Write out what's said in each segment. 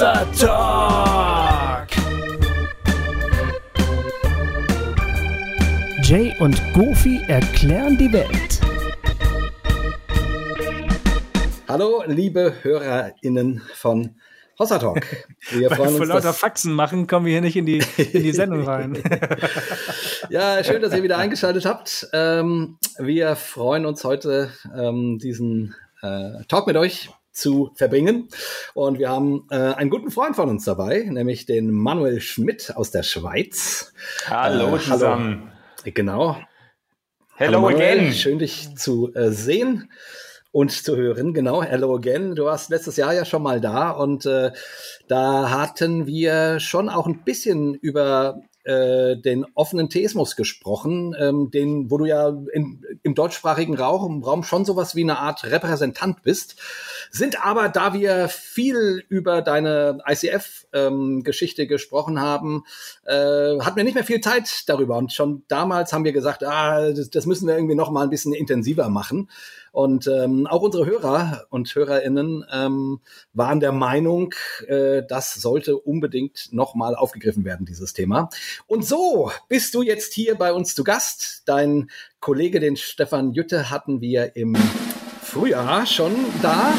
Hossa Talk. Jay und Goofy erklären die Welt. Hallo, liebe HörerInnen von Hossa Talk. Wir freuen uns, vor lauter Faxen machen, kommen wir hier nicht in die, in die Sendung rein. ja, schön, dass ihr wieder eingeschaltet habt. Ähm, wir freuen uns heute, ähm, diesen äh, Talk mit euch zu verbringen. Und wir haben äh, einen guten Freund von uns dabei, nämlich den Manuel Schmidt aus der Schweiz. Hallo äh, zusammen. Hallo. Genau. Hello hallo Manuel, again. Schön, dich zu äh, sehen und zu hören. Genau, hello again. Du warst letztes Jahr ja schon mal da und äh, da hatten wir schon auch ein bisschen über äh, den offenen Theismus gesprochen, ähm, den, wo du ja in, im deutschsprachigen Raum, Raum schon sowas wie eine Art Repräsentant bist, sind aber, da wir viel über deine ICF-Geschichte ähm, gesprochen haben, äh, hatten wir nicht mehr viel Zeit darüber und schon damals haben wir gesagt, ah, das, das müssen wir irgendwie noch mal ein bisschen intensiver machen. Und ähm, auch unsere Hörer und Hörerinnen ähm, waren der Meinung, äh, das sollte unbedingt nochmal aufgegriffen werden, dieses Thema. Und so bist du jetzt hier bei uns zu Gast. Dein Kollege, den Stefan Jütte, hatten wir im Frühjahr schon da,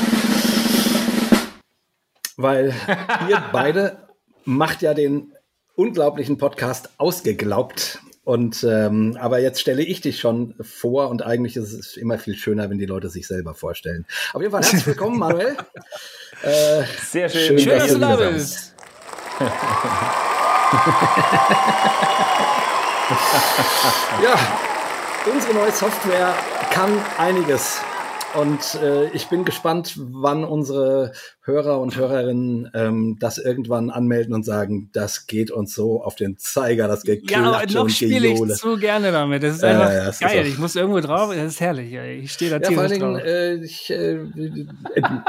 weil ihr beide macht ja den unglaublichen Podcast ausgeglaubt. Und ähm, aber jetzt stelle ich dich schon vor und eigentlich ist es immer viel schöner, wenn die Leute sich selber vorstellen. Auf jeden Fall herzlich willkommen, Manuel. Äh, Sehr schön. Schön, dass, dass du da bist. ja, unsere neue Software kann einiges. Und äh, ich bin gespannt, wann unsere Hörer und Hörerinnen ähm, das irgendwann anmelden und sagen, das geht uns so auf den Zeiger, das Geklatsche Ja, aber noch spiele ich so gerne damit. Das ist einfach äh, ja, geil. Ist ich muss irgendwo drauf, das ist herrlich. Ich stehe da ja, vor allen Dingen, äh, ich, äh,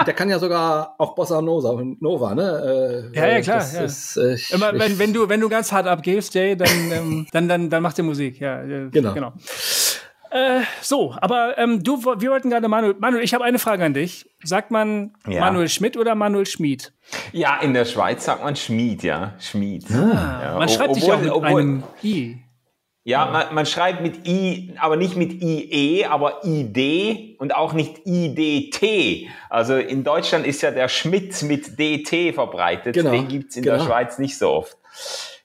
der kann ja sogar auch Bossa Nova, Nova ne? Äh, ja, ja, klar. Ja. Ist, äh, ich, Immer, wenn, wenn, du, wenn du ganz hart abgehst, Jay, dann, ähm, dann, dann, dann macht er Musik. Ja, äh, genau. genau. Äh, so, aber ähm, du, wir wollten gerade Manuel. Manuel, ich habe eine Frage an dich. Sagt man ja. Manuel Schmidt oder Manuel Schmid? Ja, in der Schweiz sagt man Schmid, ja. Schmid. Ah, ja. Man schreibt sich ja mit obwohl, einem I. Ja, man, man, schreibt mit I, aber nicht mit IE, aber ID und auch nicht IDT. Also in Deutschland ist ja der Schmidt mit DT verbreitet. Genau. Den gibt's in genau. der Schweiz nicht so oft.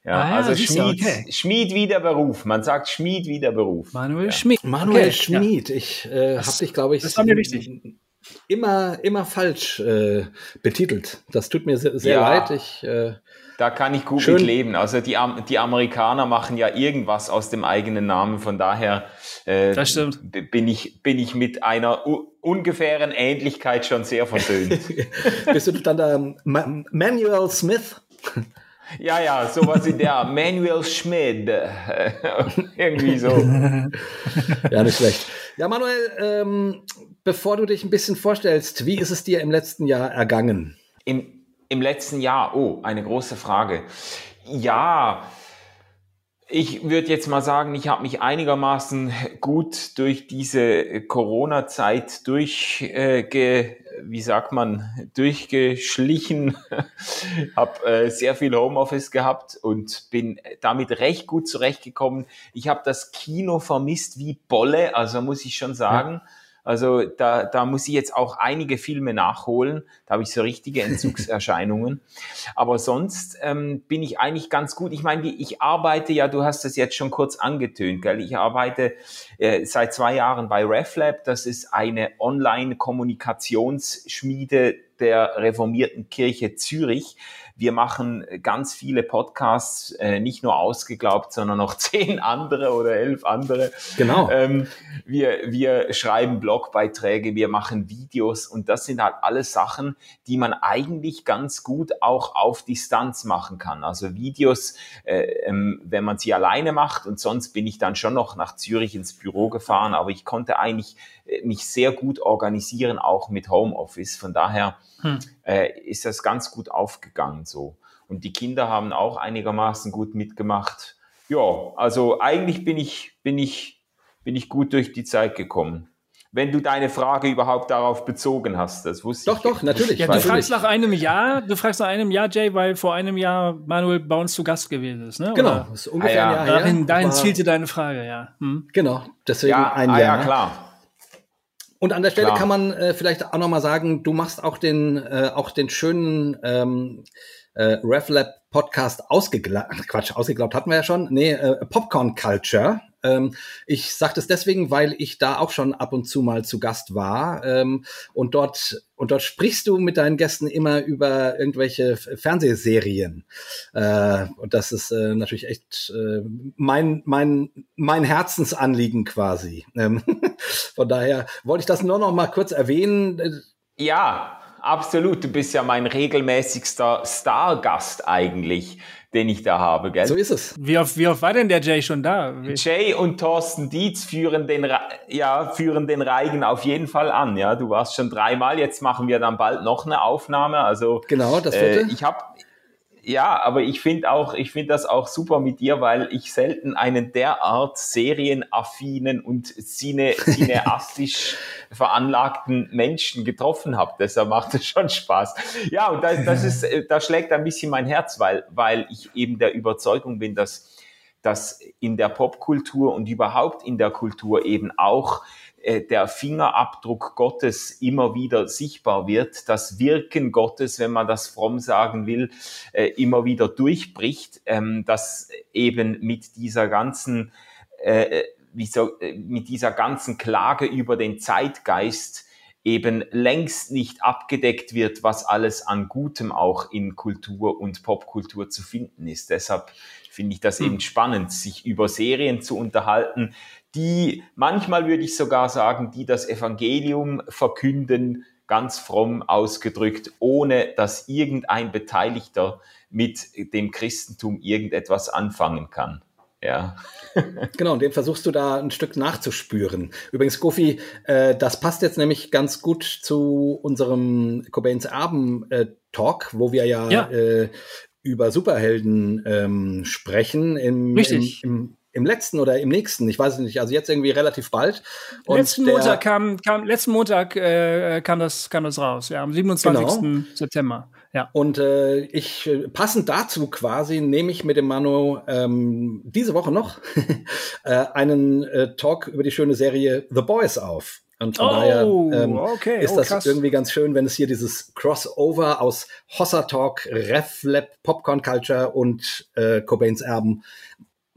Ja, ah, ja, also Schmied, okay. Schmied wie der Beruf. Man sagt Schmied wie der Beruf. Manuel ja. Schmied. Manuel okay, Schmied. Ich äh, habe dich, glaube ich, das war mir wichtig. immer, immer falsch äh, betitelt. Das tut mir sehr, sehr leid. Ich, äh, da kann ich gut schön. mit leben. Also die, die Amerikaner machen ja irgendwas aus dem eigenen Namen. Von daher äh, das stimmt. bin, ich, bin ich mit einer ungefähren Ähnlichkeit schon sehr versöhnt. Bist du dann der Manuel Smith? Ja, ja, sowas in der Manuel Schmid. Irgendwie so. ja, nicht schlecht. Ja, Manuel, ähm, bevor du dich ein bisschen vorstellst, wie ist es dir im letzten Jahr ergangen? Im, im letzten Jahr, oh, eine große Frage. Ja, ich würde jetzt mal sagen, ich habe mich einigermaßen gut durch diese Corona-Zeit durchge, äh, wie sagt man, durchgeschlichen, habe äh, sehr viel Homeoffice gehabt und bin damit recht gut zurechtgekommen. Ich habe das Kino vermisst wie Bolle, also muss ich schon sagen. Ja also da, da muss ich jetzt auch einige Filme nachholen. Da habe ich so richtige Entzugserscheinungen. Aber sonst ähm, bin ich eigentlich ganz gut. Ich meine, ich arbeite ja, du hast das jetzt schon kurz angetönt, gell? Ich arbeite äh, seit zwei Jahren bei RefLab. Das ist eine Online-Kommunikationsschmiede der reformierten Kirche Zürich. Wir machen ganz viele Podcasts, äh, nicht nur ausgeglaubt, sondern noch zehn andere oder elf andere. Genau. Ähm, wir, wir schreiben Blogbeiträge, wir machen Videos und das sind halt alles Sachen, die man eigentlich ganz gut auch auf Distanz machen kann. Also Videos, äh, ähm, wenn man sie alleine macht und sonst bin ich dann schon noch nach Zürich ins Büro gefahren, aber ich konnte eigentlich äh, mich sehr gut organisieren, auch mit Homeoffice. Von daher hm. äh, ist das ganz gut aufgegangen so. Und die Kinder haben auch einigermaßen gut mitgemacht. Ja, also eigentlich bin ich, bin ich, bin ich gut durch die Zeit gekommen. wenn du deine Frage überhaupt darauf bezogen hast. Das wusste doch, ich. Doch, doch, natürlich. Ja, du fragst nach einem Jahr, du fragst nach einem Jahr, Jay, weil vor einem Jahr Manuel bei uns zu Gast gewesen ist, ne? Genau, Oder? das ist ungefähr ah, ja. ein Jahr Dahin, her. Dahin zielte deine Frage, ja. Hm? Genau, deswegen ja, ein ah, Jahr. Ja, klar. Und an der Stelle Klar. kann man äh, vielleicht auch nochmal sagen, du machst auch den, äh, auch den schönen ähm, äh, RevLab Podcast ausgeglaubt, Quatsch, ausgeglaubt hatten wir ja schon. Nee, äh, Popcorn Culture. Ähm, ich sage das deswegen, weil ich da auch schon ab und zu mal zu Gast war. Ähm, und dort und dort sprichst du mit deinen Gästen immer über irgendwelche Fernsehserien. Äh, und das ist äh, natürlich echt äh, mein, mein, mein Herzensanliegen quasi. Ähm, von daher wollte ich das nur noch mal kurz erwähnen. Ja, absolut. Du bist ja mein regelmäßigster Stargast eigentlich den ich da habe, gell? So ist es. Wie oft, wie oft war denn der Jay schon da? Jay und Thorsten Dietz führen den, ja, führen den Reigen auf jeden Fall an, ja. Du warst schon dreimal, jetzt machen wir dann bald noch eine Aufnahme, also. Genau, das vierte. Äh, ich habe ja, aber ich finde auch, ich finde das auch super mit dir, weil ich selten einen derart serienaffinen und cine, cineastisch veranlagten Menschen getroffen habe. Deshalb macht es schon Spaß. Ja, und das, das ist, da schlägt ein bisschen mein Herz, weil, weil ich eben der Überzeugung bin, dass, dass in der Popkultur und überhaupt in der Kultur eben auch äh, der Fingerabdruck Gottes immer wieder sichtbar wird, das Wirken Gottes, wenn man das fromm sagen will, äh, immer wieder durchbricht, ähm, dass eben mit dieser ganzen, äh, mit dieser ganzen Klage über den Zeitgeist eben längst nicht abgedeckt wird, was alles an Gutem auch in Kultur und Popkultur zu finden ist. Deshalb finde ich das hm. eben spannend, sich über Serien zu unterhalten, die manchmal würde ich sogar sagen, die das Evangelium verkünden, ganz fromm ausgedrückt, ohne dass irgendein Beteiligter mit dem Christentum irgendetwas anfangen kann. Ja. genau, und den versuchst du da ein Stück nachzuspüren. Übrigens, Goofy, äh, das passt jetzt nämlich ganz gut zu unserem Cobains Erben-Talk, äh, wo wir ja, ja. Äh, über Superhelden ähm, sprechen im, Richtig. Im, im im letzten oder im nächsten, ich weiß es nicht, also jetzt irgendwie relativ bald. Und letzten Montag kam, kam letzten Montag äh, kam das kam das raus, ja, am 27. Genau. September. Ja. Und äh, ich äh, passend dazu quasi nehme ich mit dem Manu ähm, diese Woche noch äh, einen äh, Talk über die schöne Serie The Boys auf. Und von oh, daher ähm, okay. ist oh, das irgendwie ganz schön, wenn es hier dieses Crossover aus Hossa Talk, RefLab, Popcorn Culture und äh, Cobains Erben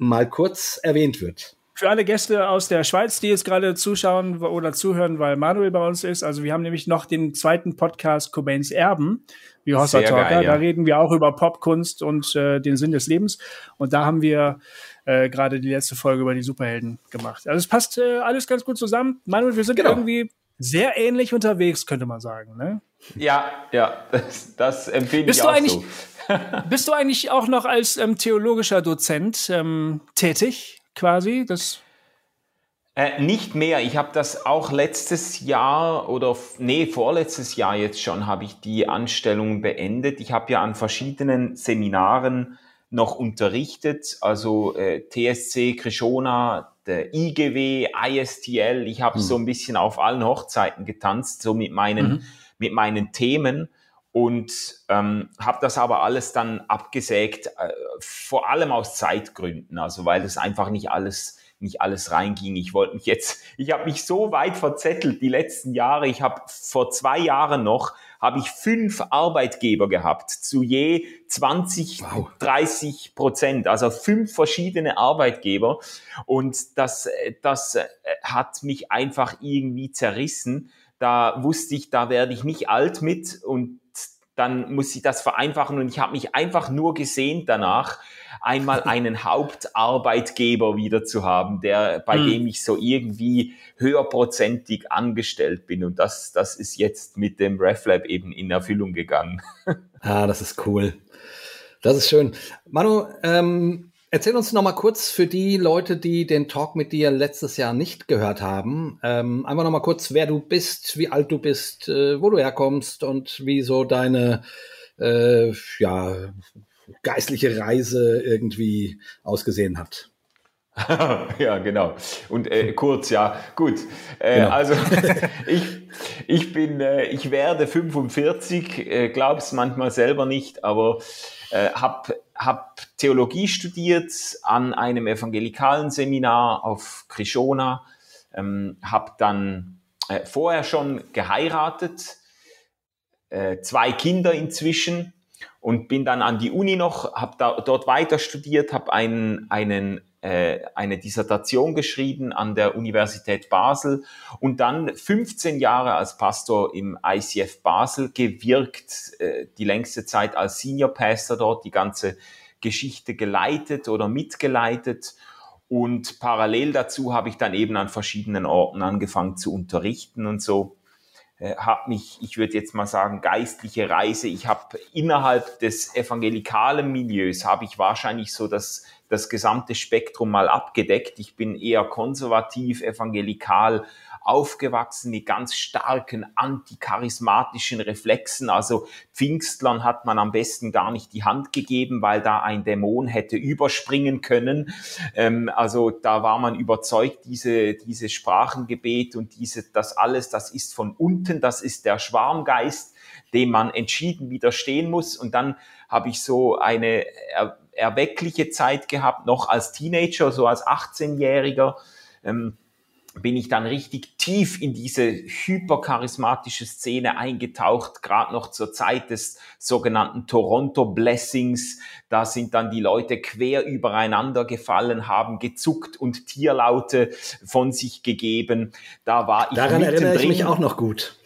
mal kurz erwähnt wird. Für alle Gäste aus der Schweiz, die jetzt gerade zuschauen oder zuhören, weil Manuel bei uns ist, also wir haben nämlich noch den zweiten Podcast Cobains Erben, wie Hossa Talker. Geil, ja. Da reden wir auch über Popkunst und äh, den Sinn des Lebens. Und da haben wir äh, gerade die letzte Folge über die Superhelden gemacht. Also es passt äh, alles ganz gut zusammen. Manuel, wir sind genau. irgendwie sehr ähnlich unterwegs, könnte man sagen. Ne? Ja, ja, das, das empfehle Bist ich auch so. Bist du eigentlich auch noch als ähm, theologischer Dozent ähm, tätig, quasi? Das äh, nicht mehr. Ich habe das auch letztes Jahr oder nee, vorletztes Jahr jetzt schon habe ich die Anstellung beendet. Ich habe ja an verschiedenen Seminaren noch unterrichtet, also äh, TSC, Krishona, der IGW, ISTL. Ich habe hm. so ein bisschen auf allen Hochzeiten getanzt, so mit meinen, mhm. Mit meinen Themen und ähm, habe das aber alles dann abgesägt, äh, vor allem aus Zeitgründen, also weil das einfach nicht alles nicht alles reinging. Ich wollte mich jetzt, ich habe mich so weit verzettelt die letzten Jahre. Ich habe vor zwei Jahren noch habe ich fünf Arbeitgeber gehabt, zu je 20, wow. 30 Prozent, also fünf verschiedene Arbeitgeber. Und das, das äh, hat mich einfach irgendwie zerrissen. Da wusste ich, da werde ich nicht alt mit und dann muss ich das vereinfachen und ich habe mich einfach nur gesehnt danach, einmal einen Hauptarbeitgeber wieder zu haben, der, bei hm. dem ich so irgendwie höherprozentig angestellt bin. Und das, das ist jetzt mit dem RefLab eben in Erfüllung gegangen. Ah, das ist cool. Das ist schön. Manu, ähm, Erzähl uns noch mal kurz für die Leute, die den Talk mit dir letztes Jahr nicht gehört haben, ähm, einfach noch mal kurz, wer du bist, wie alt du bist, äh, wo du herkommst und wie so deine äh, ja, geistliche Reise irgendwie ausgesehen hat. ja, genau. Und äh, kurz, ja, gut. Äh, genau. Also ich, ich bin, äh, ich werde 45, äh, glaub's manchmal selber nicht, aber äh, habe hab Theologie studiert an einem evangelikalen Seminar auf Krishona, ähm, habe dann äh, vorher schon geheiratet, äh, zwei Kinder inzwischen und bin dann an die Uni noch, habe dort weiter studiert, habe einen, einen äh, eine Dissertation geschrieben an der Universität Basel und dann 15 Jahre als Pastor im ICF Basel gewirkt, äh, die längste Zeit als Senior Pastor dort, die ganze Geschichte geleitet oder mitgeleitet. Und parallel dazu habe ich dann eben an verschiedenen Orten angefangen zu unterrichten und so äh, habe mich, ich würde jetzt mal sagen, geistliche Reise. Ich habe innerhalb des evangelikalen Milieus habe ich wahrscheinlich so das das gesamte Spektrum mal abgedeckt. Ich bin eher konservativ, evangelikal aufgewachsen mit ganz starken anticharismatischen Reflexen. Also Pfingstlern hat man am besten gar nicht die Hand gegeben, weil da ein Dämon hätte überspringen können. Ähm, also da war man überzeugt, diese, diese Sprachengebet und diese, das alles, das ist von unten, das ist der Schwarmgeist, dem man entschieden widerstehen muss. Und dann habe ich so eine erweckliche Zeit gehabt, noch als Teenager, so als 18-Jähriger. Ähm, bin ich dann richtig tief in diese hypercharismatische Szene eingetaucht, gerade noch zur Zeit des sogenannten Toronto Blessings. Da sind dann die Leute quer übereinander gefallen, haben gezuckt und Tierlaute von sich gegeben. Da war ich Daran erinnere ich mich auch noch gut.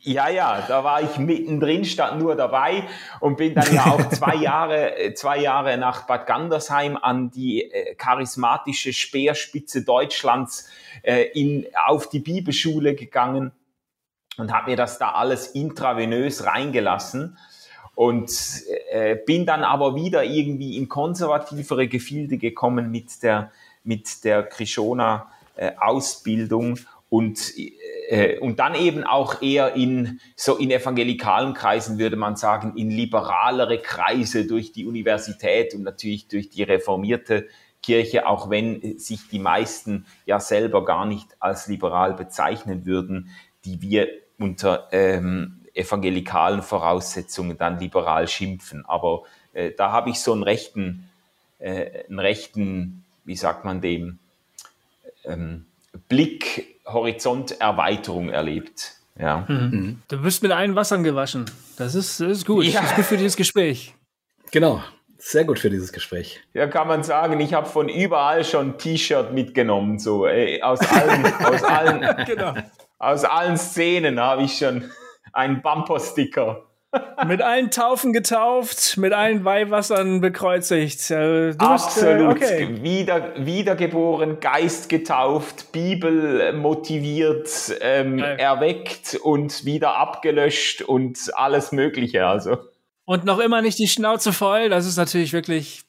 Ja, ja, da war ich mittendrin, stand nur dabei und bin dann ja auch zwei Jahre, äh, zwei Jahre nach Bad Gandersheim an die äh, charismatische Speerspitze Deutschlands äh, in, auf die Bibelschule gegangen und habe mir das da alles intravenös reingelassen und äh, bin dann aber wieder irgendwie in konservativere Gefilde gekommen mit der, mit der Krishona äh, Ausbildung und äh, und dann eben auch eher in so in evangelikalen Kreisen würde man sagen in liberalere Kreise durch die Universität und natürlich durch die reformierte Kirche, auch wenn sich die meisten ja selber gar nicht als liberal bezeichnen würden, die wir unter ähm, evangelikalen Voraussetzungen dann liberal schimpfen. Aber äh, da habe ich so einen rechten, äh, einen rechten, wie sagt man dem, ähm, Blick Horizonterweiterung erlebt. Ja. Mhm. mhm. Du bist mit allen Wassern gewaschen. Das ist, das ist gut. Ja. Das ist gut für dieses Gespräch. Genau. Sehr gut für dieses Gespräch. Ja, kann man sagen, ich habe von überall schon T-Shirt mitgenommen, so ey, aus allen, aus allen, genau. aus allen Szenen habe ich schon einen Bumper-Sticker mit allen Taufen getauft, mit allen Weihwassern bekreuzigt. Äh, du Absolut. Bist, äh, okay. Wieder, wiedergeboren, Geist getauft, Bibel motiviert, ähm, erweckt und wieder abgelöscht und alles Mögliche. Also. Und noch immer nicht die Schnauze voll. Das ist natürlich wirklich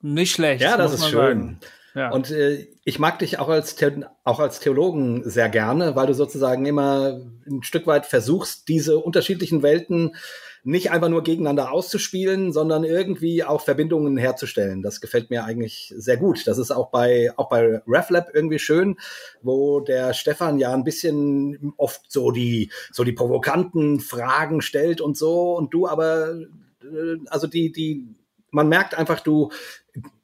nicht schlecht. Ja, das ist schön. Ja. Und äh, ich mag dich auch als, The auch als Theologen sehr gerne, weil du sozusagen immer ein Stück weit versuchst, diese unterschiedlichen Welten nicht einfach nur gegeneinander auszuspielen, sondern irgendwie auch Verbindungen herzustellen. Das gefällt mir eigentlich sehr gut. Das ist auch bei, auch bei RefLab irgendwie schön, wo der Stefan ja ein bisschen oft so die, so die provokanten Fragen stellt und so und du aber, äh, also die, die, man merkt einfach, du,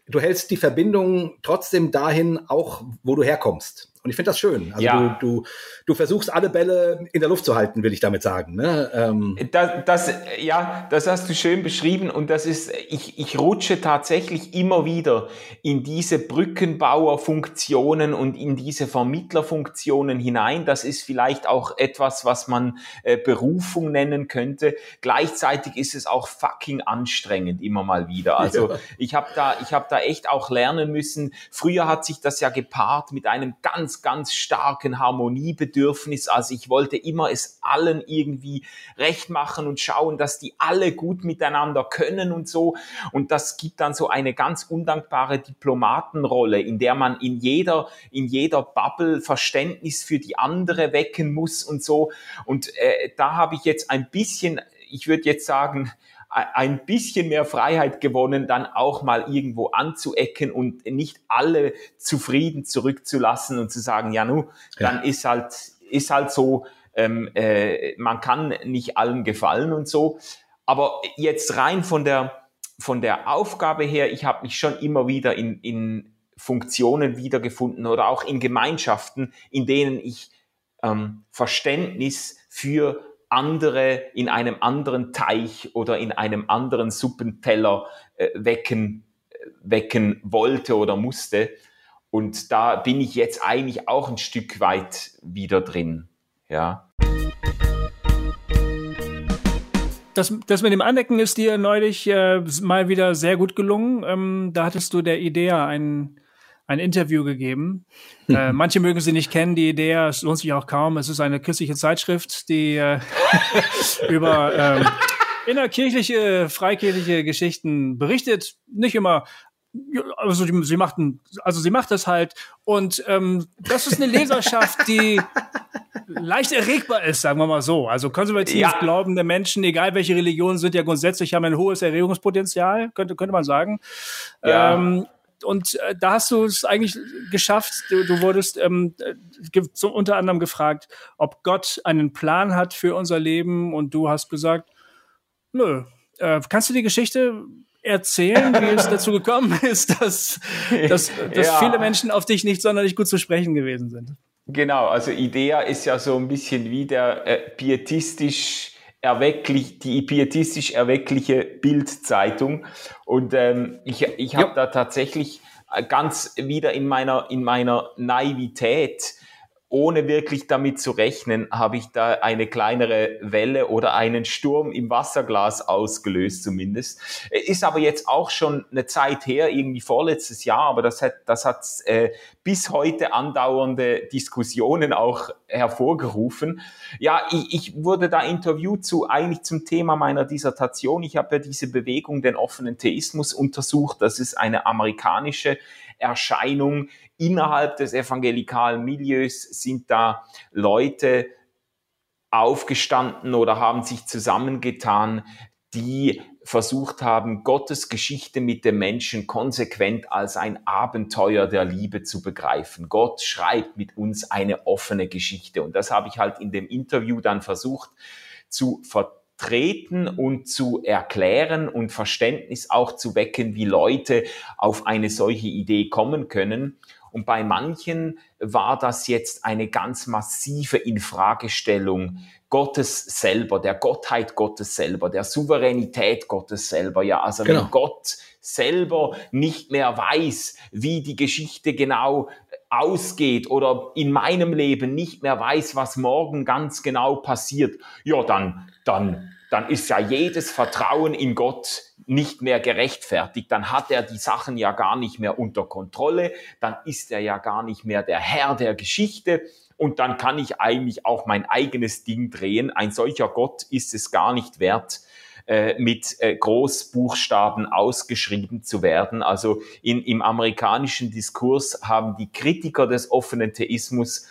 du hältst die Verbindung trotzdem dahin, auch wo du herkommst. Und ich finde das schön. Also ja. du, du, du versuchst alle Bälle in der Luft zu halten, will ich damit sagen. Ne? Ähm. Das, das, ja, das hast du schön beschrieben und das ist, ich, ich rutsche tatsächlich immer wieder in diese Brückenbauerfunktionen und in diese Vermittlerfunktionen hinein. Das ist vielleicht auch etwas, was man äh, Berufung nennen könnte. Gleichzeitig ist es auch fucking anstrengend immer mal wieder. Also ja. ich habe da, ich habe da echt auch lernen müssen. Früher hat sich das ja gepaart mit einem ganz ganz, ganz starken Harmoniebedürfnis. Also ich wollte immer es allen irgendwie recht machen und schauen, dass die alle gut miteinander können und so. Und das gibt dann so eine ganz undankbare Diplomatenrolle, in der man in jeder, in jeder Bubble Verständnis für die andere wecken muss und so. Und äh, da habe ich jetzt ein bisschen, ich würde jetzt sagen, ein bisschen mehr Freiheit gewonnen, dann auch mal irgendwo anzuecken und nicht alle zufrieden zurückzulassen und zu sagen, ja, nu, dann ja. ist halt, ist halt so, ähm, äh, man kann nicht allen gefallen und so. Aber jetzt rein von der, von der Aufgabe her, ich habe mich schon immer wieder in, in Funktionen wiedergefunden oder auch in Gemeinschaften, in denen ich ähm, Verständnis für andere in einem anderen Teich oder in einem anderen Suppenteller äh, wecken, äh, wecken wollte oder musste. Und da bin ich jetzt eigentlich auch ein Stück weit wieder drin. Ja. Das, das mit dem Anecken ist dir neulich äh, mal wieder sehr gut gelungen. Ähm, da hattest du der Idee ein, ein Interview gegeben. äh, manche mögen sie nicht kennen, die Idee, es lohnt sich auch kaum. Es ist eine christliche Zeitschrift, die äh, über ähm, innerkirchliche, freikirchliche Geschichten berichtet. Nicht immer also sie, machten, also sie macht das halt und ähm, das ist eine Leserschaft, die leicht erregbar ist, sagen wir mal so. Also konservativ ja. glaubende Menschen, egal welche Religion, sind ja grundsätzlich haben ein hohes Erregungspotenzial, könnte könnte man sagen. Ja. Ähm, und äh, da hast du es eigentlich geschafft. Du, du wurdest ähm, so unter anderem gefragt, ob Gott einen Plan hat für unser Leben und du hast gesagt, nö. Äh, kannst du die Geschichte erzählen, wie es dazu gekommen ist, dass, dass, dass ja. viele Menschen auf dich nicht sonderlich gut zu sprechen gewesen sind. Genau, also Idea ist ja so ein bisschen wie der äh, pietistisch erwecklich, die pietistisch erweckliche Bildzeitung. Und ähm, ich, ich habe ja. da tatsächlich ganz wieder in meiner, in meiner Naivität ohne wirklich damit zu rechnen, habe ich da eine kleinere Welle oder einen Sturm im Wasserglas ausgelöst zumindest. Ist aber jetzt auch schon eine Zeit her, irgendwie vorletztes Jahr, aber das hat, das hat äh, bis heute andauernde Diskussionen auch hervorgerufen. Ja, ich, ich wurde da interviewt zu eigentlich zum Thema meiner Dissertation. Ich habe ja diese Bewegung, den offenen Theismus untersucht. Das ist eine amerikanische Erscheinung innerhalb des evangelikalen Milieus sind da Leute aufgestanden oder haben sich zusammengetan, die versucht haben, Gottes Geschichte mit dem Menschen konsequent als ein Abenteuer der Liebe zu begreifen. Gott schreibt mit uns eine offene Geschichte. Und das habe ich halt in dem Interview dann versucht zu vertreten und zu erklären und Verständnis auch zu wecken, wie Leute auf eine solche Idee kommen können. Und bei manchen war das jetzt eine ganz massive Infragestellung Gottes selber, der Gottheit Gottes selber, der Souveränität Gottes selber. Ja, also genau. wenn Gott selber nicht mehr weiß, wie die Geschichte genau ausgeht oder in meinem Leben nicht mehr weiß, was morgen ganz genau passiert, ja, dann, dann dann ist ja jedes Vertrauen in Gott nicht mehr gerechtfertigt. Dann hat er die Sachen ja gar nicht mehr unter Kontrolle. Dann ist er ja gar nicht mehr der Herr der Geschichte. Und dann kann ich eigentlich auch mein eigenes Ding drehen. Ein solcher Gott ist es gar nicht wert, äh, mit äh, Großbuchstaben ausgeschrieben zu werden. Also in, im amerikanischen Diskurs haben die Kritiker des offenen Theismus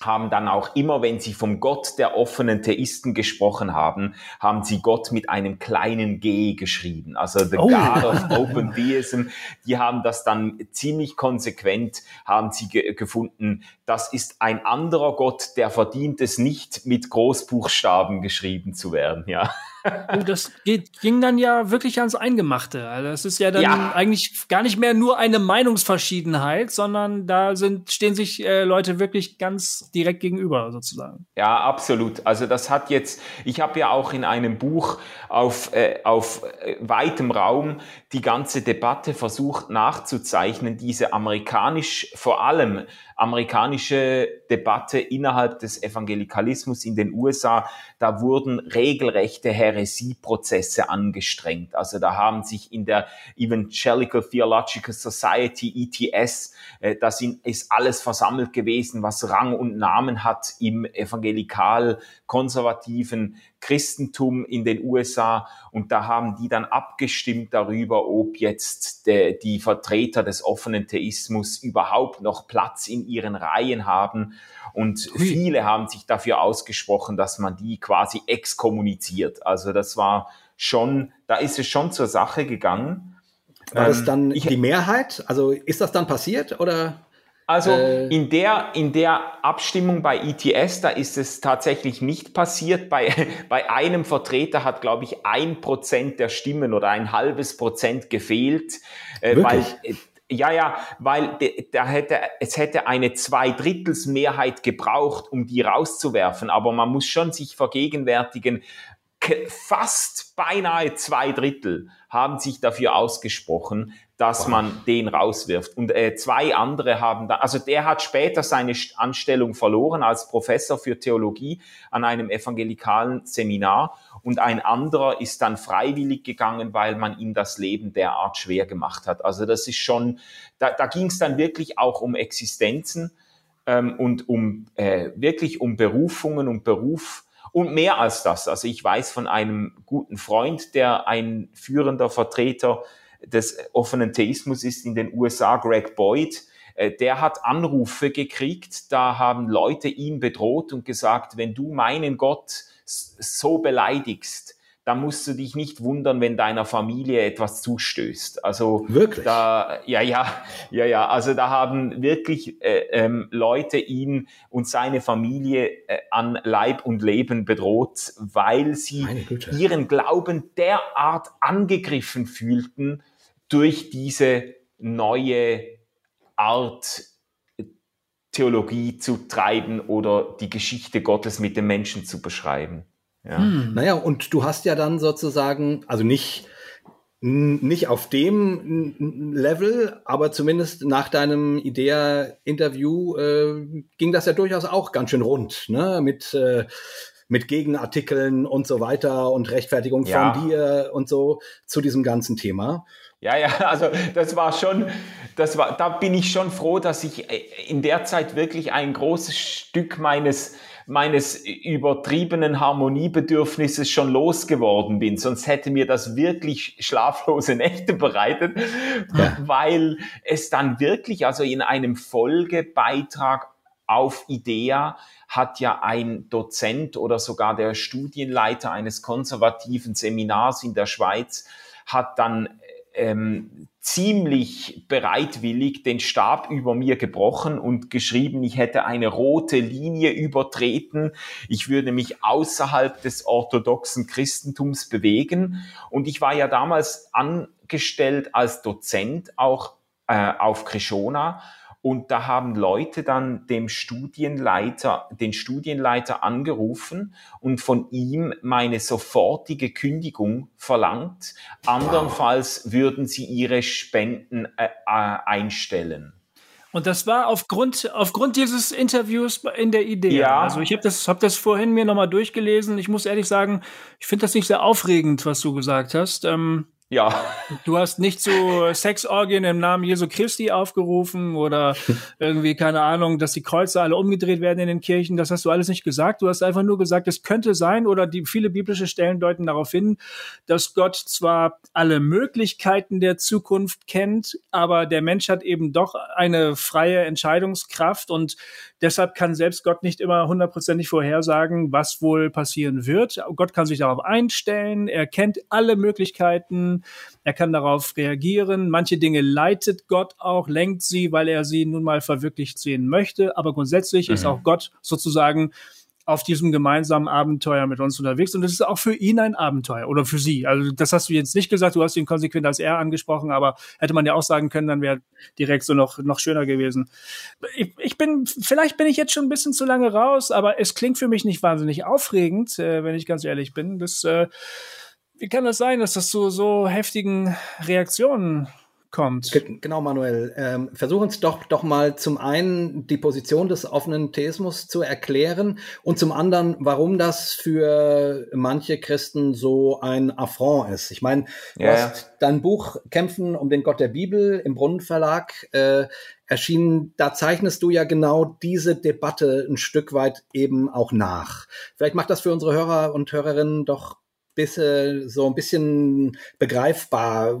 haben dann auch immer, wenn sie vom Gott der offenen Theisten gesprochen haben, haben sie Gott mit einem kleinen G geschrieben. Also the oh. God of Open Theism. Die haben das dann ziemlich konsequent, haben sie ge gefunden, das ist ein anderer Gott, der verdient es nicht, mit Großbuchstaben geschrieben zu werden, ja. Oh, das geht, ging dann ja wirklich ans Eingemachte. Also das ist ja dann ja. eigentlich gar nicht mehr nur eine Meinungsverschiedenheit, sondern da sind, stehen sich äh, Leute wirklich ganz direkt gegenüber sozusagen. Ja, absolut. Also das hat jetzt, ich habe ja auch in einem Buch auf, äh, auf äh, weitem Raum die ganze Debatte versucht nachzuzeichnen, diese amerikanisch vor allem amerikanische Debatte innerhalb des Evangelikalismus in den USA, da wurden regelrechte Häresieprozesse angestrengt. Also da haben sich in der Evangelical Theological Society, ETS, äh, da sind, ist alles versammelt gewesen, was Rang und Namen hat im evangelikal-konservativen Christentum in den USA und da haben die dann abgestimmt darüber, ob jetzt de, die Vertreter des offenen Theismus überhaupt noch Platz in ihren Reihen haben und viele haben sich dafür ausgesprochen, dass man die quasi exkommuniziert. Also das war schon, da ist es schon zur Sache gegangen. War das ähm, dann ich, die Mehrheit? Also ist das dann passiert oder? Also äh, in, der, in der Abstimmung bei ETS, da ist es tatsächlich nicht passiert. Bei, bei einem Vertreter hat, glaube ich, ein Prozent der Stimmen oder ein halbes Prozent gefehlt, äh, weil äh, ja, ja, weil da hätte, es hätte eine Zweidrittelsmehrheit gebraucht, um die rauszuwerfen. Aber man muss schon sich vergegenwärtigen, fast beinahe zwei Drittel haben sich dafür ausgesprochen, dass wow. man den rauswirft. Und äh, zwei andere haben da, also der hat später seine Anstellung verloren als Professor für Theologie an einem evangelikalen Seminar und ein anderer ist dann freiwillig gegangen, weil man ihm das Leben derart schwer gemacht hat. Also das ist schon, da, da ging es dann wirklich auch um Existenzen ähm, und um äh, wirklich um Berufungen und Beruf und mehr als das. Also ich weiß von einem guten Freund, der ein führender Vertreter des offenen Theismus ist in den USA, Greg Boyd. Äh, der hat Anrufe gekriegt, da haben Leute ihn bedroht und gesagt, wenn du meinen Gott so beleidigst, dann musst du dich nicht wundern, wenn deiner Familie etwas zustößt. Also wirklich, da, ja, ja, ja, ja. Also da haben wirklich äh, ähm, Leute ihn und seine Familie äh, an Leib und Leben bedroht, weil sie ihren Glauben derart angegriffen fühlten durch diese neue Art Theologie zu treiben oder die Geschichte Gottes mit den Menschen zu beschreiben. Ja. Hm. Naja, und du hast ja dann sozusagen, also nicht, nicht auf dem Level, aber zumindest nach deinem Idea-Interview äh, ging das ja durchaus auch ganz schön rund, ne? Mit, äh, mit Gegenartikeln und so weiter und Rechtfertigung ja. von dir und so zu diesem ganzen Thema. Ja, ja, also das war schon, das war, da bin ich schon froh, dass ich äh, in der Zeit wirklich ein großes Stück meines meines übertriebenen Harmoniebedürfnisses schon losgeworden bin. Sonst hätte mir das wirklich schlaflose Nächte bereitet, ja. weil es dann wirklich, also in einem Folgebeitrag auf IDEA hat ja ein Dozent oder sogar der Studienleiter eines konservativen Seminars in der Schweiz hat dann ähm, ziemlich bereitwillig den Stab über mir gebrochen und geschrieben, ich hätte eine rote Linie übertreten, ich würde mich außerhalb des orthodoxen Christentums bewegen. Und ich war ja damals angestellt als Dozent auch äh, auf Krishona und da haben Leute dann dem Studienleiter, den Studienleiter angerufen und von ihm meine sofortige Kündigung verlangt. Andernfalls würden sie ihre Spenden äh, äh, einstellen. Und das war aufgrund, aufgrund dieses Interviews in der Idee. Ja. Also ich habe das, hab das vorhin mir nochmal durchgelesen. Ich muss ehrlich sagen, ich finde das nicht sehr aufregend, was du gesagt hast. Ähm, ja. Du hast nicht so Sexorgien im Namen Jesu Christi aufgerufen oder irgendwie, keine Ahnung, dass die Kreuze alle umgedreht werden in den Kirchen. Das hast du alles nicht gesagt. Du hast einfach nur gesagt, es könnte sein oder die viele biblische Stellen deuten darauf hin, dass Gott zwar alle Möglichkeiten der Zukunft kennt, aber der Mensch hat eben doch eine freie Entscheidungskraft und deshalb kann selbst Gott nicht immer hundertprozentig vorhersagen, was wohl passieren wird. Gott kann sich darauf einstellen. Er kennt alle Möglichkeiten er kann darauf reagieren. Manche Dinge leitet Gott auch, lenkt sie, weil er sie nun mal verwirklicht sehen möchte. Aber grundsätzlich mhm. ist auch Gott sozusagen auf diesem gemeinsamen Abenteuer mit uns unterwegs. Und das ist auch für ihn ein Abenteuer oder für sie. Also das hast du jetzt nicht gesagt, du hast ihn konsequent als er angesprochen, aber hätte man ja auch sagen können, dann wäre direkt so noch, noch schöner gewesen. Ich, ich bin, vielleicht bin ich jetzt schon ein bisschen zu lange raus, aber es klingt für mich nicht wahnsinnig aufregend, äh, wenn ich ganz ehrlich bin. Das äh, wie kann das sein, dass das zu so heftigen Reaktionen kommt? Genau, Manuel. Ähm, versuch uns doch, doch mal zum einen die Position des offenen Theismus zu erklären und zum anderen, warum das für manche Christen so ein Affront ist. Ich meine, du ja. hast dein Buch Kämpfen um den Gott der Bibel im Brunnenverlag äh, erschienen. Da zeichnest du ja genau diese Debatte ein Stück weit eben auch nach. Vielleicht macht das für unsere Hörer und Hörerinnen doch bisschen, so ein bisschen begreifbar.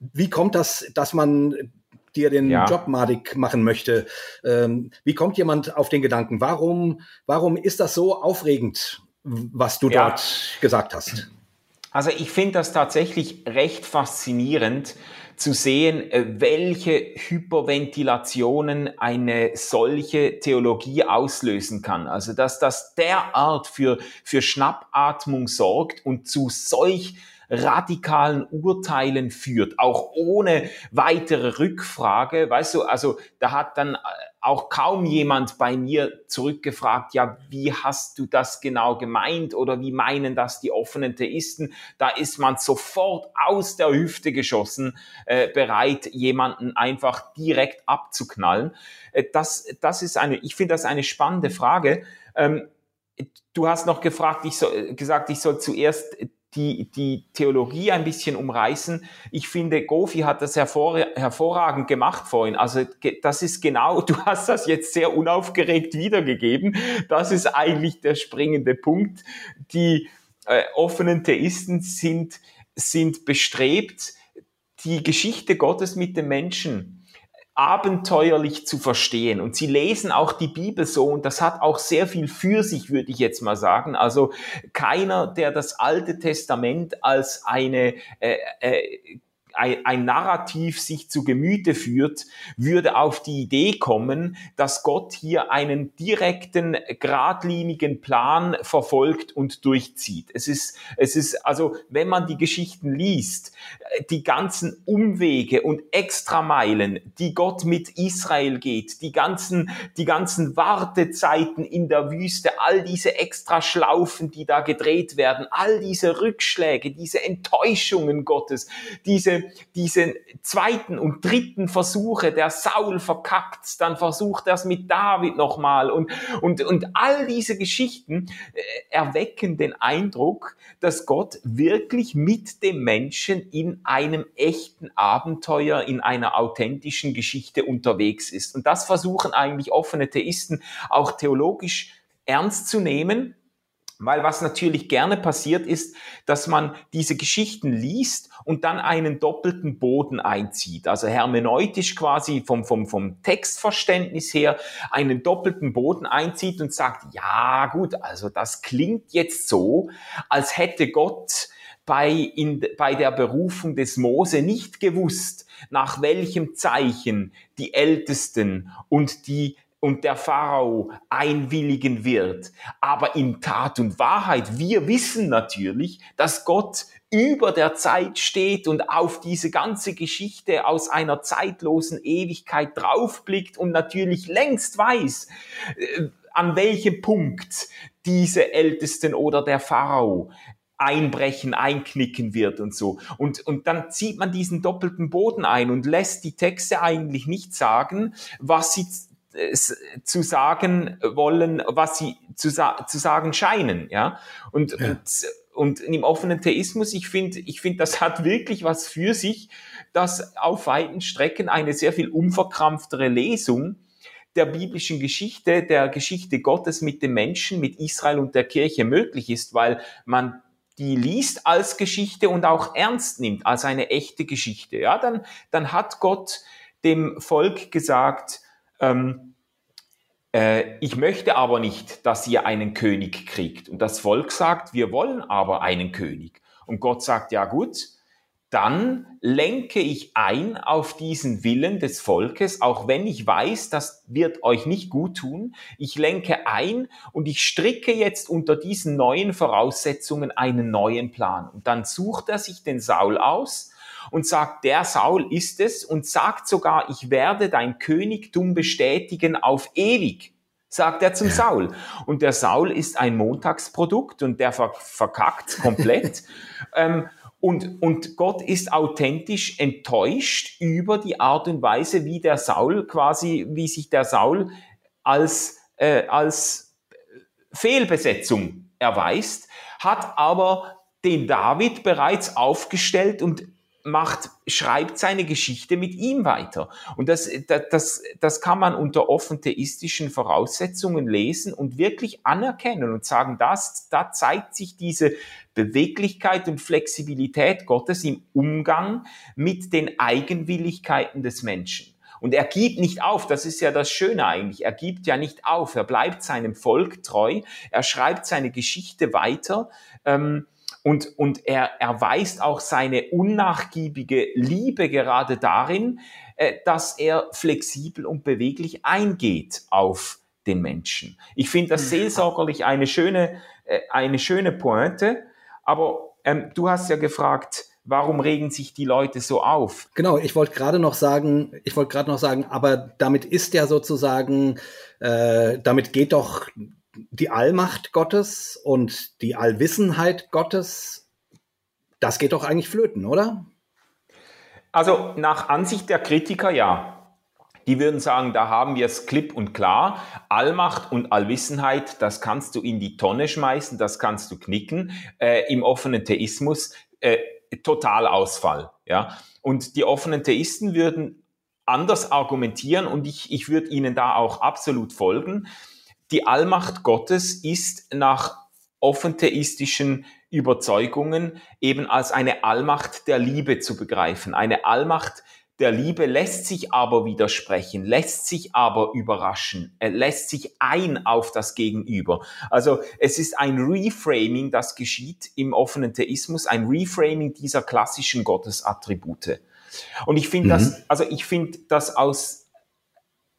Wie kommt das, dass man dir den ja. Job madig machen möchte? Ähm, wie kommt jemand auf den Gedanken? Warum, warum ist das so aufregend, was du ja. dort gesagt hast? Also ich finde das tatsächlich recht faszinierend zu sehen, äh, welche Hyperventilationen eine solche Theologie auslösen kann. Also dass das derart für, für Schnappatmung sorgt und zu solch radikalen Urteilen führt, auch ohne weitere Rückfrage. Weißt du, also da hat dann äh, auch kaum jemand bei mir zurückgefragt, ja, wie hast du das genau gemeint oder wie meinen das die offenen Theisten? Da ist man sofort aus der Hüfte geschossen, äh, bereit, jemanden einfach direkt abzuknallen. Äh, das, das ist eine, ich finde das eine spannende Frage. Ähm, du hast noch gefragt, ich soll, gesagt, ich soll zuerst die, die Theologie ein bisschen umreißen. Ich finde, Gofi hat das hervor, hervorragend gemacht vorhin. Also das ist genau, du hast das jetzt sehr unaufgeregt wiedergegeben. Das ist eigentlich der springende Punkt. Die äh, offenen Theisten sind, sind bestrebt, die Geschichte Gottes mit den Menschen abenteuerlich zu verstehen. Und sie lesen auch die Bibel so und das hat auch sehr viel für sich, würde ich jetzt mal sagen. Also keiner, der das Alte Testament als eine äh, äh, ein, ein Narrativ sich zu Gemüte führt, würde auf die Idee kommen, dass Gott hier einen direkten, geradlinigen Plan verfolgt und durchzieht. Es ist, es ist, also, wenn man die Geschichten liest, die ganzen Umwege und Extrameilen, die Gott mit Israel geht, die ganzen, die ganzen Wartezeiten in der Wüste, all diese Extraschlaufen, die da gedreht werden, all diese Rückschläge, diese Enttäuschungen Gottes, diese, diese zweiten und dritten Versuche, der Saul verkackt, dann versucht er es mit David nochmal und, und, und all diese Geschichten äh, erwecken den Eindruck, dass Gott wirklich mit dem Menschen in einem echten Abenteuer, in einer authentischen Geschichte unterwegs ist. Und das versuchen eigentlich offene Theisten auch theologisch ernst zu nehmen weil was natürlich gerne passiert ist, dass man diese Geschichten liest und dann einen doppelten Boden einzieht. Also hermeneutisch quasi vom, vom, vom Textverständnis her einen doppelten Boden einzieht und sagt, ja gut, also das klingt jetzt so, als hätte Gott bei, in, bei der Berufung des Mose nicht gewusst, nach welchem Zeichen die Ältesten und die und der Pharao einwilligen wird. Aber in Tat und Wahrheit, wir wissen natürlich, dass Gott über der Zeit steht und auf diese ganze Geschichte aus einer zeitlosen Ewigkeit draufblickt und natürlich längst weiß, äh, an welchem Punkt diese Ältesten oder der Pharao einbrechen, einknicken wird und so. Und, und dann zieht man diesen doppelten Boden ein und lässt die Texte eigentlich nicht sagen, was sie zu sagen wollen, was sie zu, zu sagen scheinen, ja. Und, ja. und, und im offenen Theismus, ich finde, ich finde, das hat wirklich was für sich, dass auf weiten Strecken eine sehr viel unverkrampftere Lesung der biblischen Geschichte, der Geschichte Gottes mit den Menschen, mit Israel und der Kirche möglich ist, weil man die liest als Geschichte und auch ernst nimmt, als eine echte Geschichte. Ja, dann, dann hat Gott dem Volk gesagt, ähm, äh, ich möchte aber nicht, dass ihr einen König kriegt. Und das Volk sagt, wir wollen aber einen König. Und Gott sagt, ja gut, dann lenke ich ein auf diesen Willen des Volkes, auch wenn ich weiß, das wird euch nicht gut tun. Ich lenke ein und ich stricke jetzt unter diesen neuen Voraussetzungen einen neuen Plan. Und dann sucht er sich den Saul aus und sagt, der Saul ist es und sagt sogar, ich werde dein Königtum bestätigen auf ewig sagt er zum. Saul. Und der Saul ist ein Montagsprodukt und der ver verkackt komplett. ähm, und, und Gott ist authentisch enttäuscht über die Art und Weise, wie der Saul quasi, wie sich der Saul als, äh, als Fehlbesetzung erweist, hat aber den David bereits aufgestellt und macht, schreibt seine Geschichte mit ihm weiter. Und das, das, das kann man unter offen Voraussetzungen lesen und wirklich anerkennen und sagen, das, da zeigt sich diese Beweglichkeit und Flexibilität Gottes im Umgang mit den Eigenwilligkeiten des Menschen. Und er gibt nicht auf, das ist ja das Schöne eigentlich. Er gibt ja nicht auf, er bleibt seinem Volk treu, er schreibt seine Geschichte weiter. Ähm, Und, und er erweist auch seine unnachgiebige Liebe gerade darin, äh, dass er flexibel und beweglich eingeht auf den Menschen. Ich finde das mhm. seelsorgerlich eine schöne, äh, eine schöne Pointe. Aber ähm, du hast ja gefragt, warum regen sich die Leute so auf? Genau, ich wollte gerade noch sagen, ich wollte gerade noch sagen, aber damit ist ja sozusagen, äh, damit geht doch die Allmacht Gottes und die Allwissenheit Gottes, das geht doch eigentlich flöten, oder? Also nach Ansicht der Kritiker ja. Die würden sagen, da haben wir es klipp und klar. Allmacht und Allwissenheit, das kannst du in die Tonne schmeißen, das kannst du knicken. Äh, Im offenen Theismus äh, Totalausfall. Ja? Und die offenen Theisten würden anders argumentieren und ich, ich würde ihnen da auch absolut folgen. Die Allmacht Gottes ist nach offentheistischen Überzeugungen eben als eine Allmacht der Liebe zu begreifen. Eine Allmacht der Liebe lässt sich aber widersprechen, lässt sich aber überraschen, er lässt sich ein auf das Gegenüber. Also es ist ein Reframing, das geschieht im offenen Theismus, ein Reframing dieser klassischen Gottesattribute. Und ich finde mhm. das, also ich finde das aus,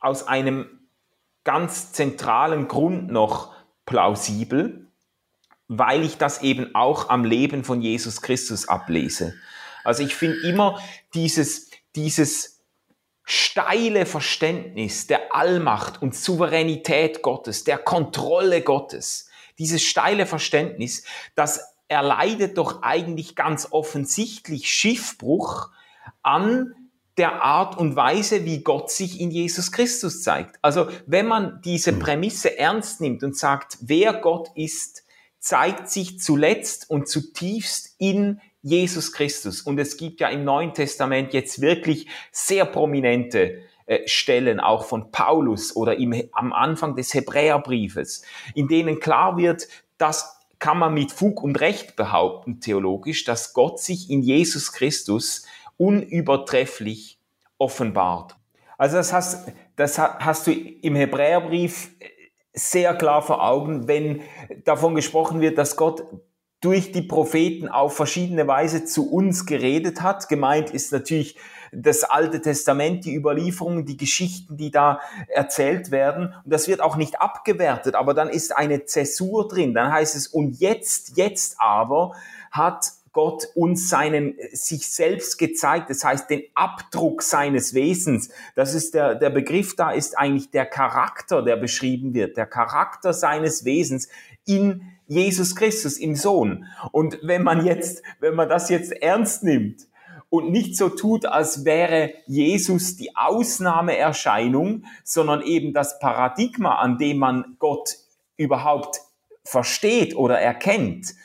aus einem ganz zentralen Grund noch plausibel, weil ich das eben auch am Leben von Jesus Christus ablese. Also ich finde immer dieses, dieses steile Verständnis der Allmacht und Souveränität Gottes, der Kontrolle Gottes, dieses steile Verständnis, das erleidet doch eigentlich ganz offensichtlich Schiffbruch an der Art und Weise, wie Gott sich in Jesus Christus zeigt. Also wenn man diese. Prämisse ernst nimmt und sagt, wer Gott ist, zeigt sich zuletzt und zutiefst in Jesus Christus. Und es gibt ja im Neuen Testament jetzt wirklich sehr prominente äh, Stellen, auch von Paulus oder im, am Anfang des Hebräerbriefes, in denen klar wird, dass kann man mit Fug und Recht behaupten, theologisch, dass Gott sich in Jesus Christus unübertrefflich offenbart. Also das hast, das hast du im Hebräerbrief sehr klar vor Augen, wenn davon gesprochen wird, dass Gott durch die Propheten auf verschiedene Weise zu uns geredet hat. Gemeint ist natürlich das Alte Testament, die Überlieferungen, die Geschichten, die da erzählt werden. Und das wird auch nicht abgewertet, aber dann ist eine Zäsur drin. Dann heißt es, und jetzt, jetzt aber hat Gott uns seinen, sich selbst gezeigt, das heißt den Abdruck seines Wesens. Das ist der, der Begriff da ist eigentlich der Charakter, der beschrieben wird, der Charakter seines Wesens in Jesus Christus, im Sohn. Und wenn man jetzt, wenn man das jetzt ernst nimmt, und nicht so tut, als wäre Jesus die Ausnahmeerscheinung, sondern eben das Paradigma, an dem man Gott überhaupt versteht oder erkennt,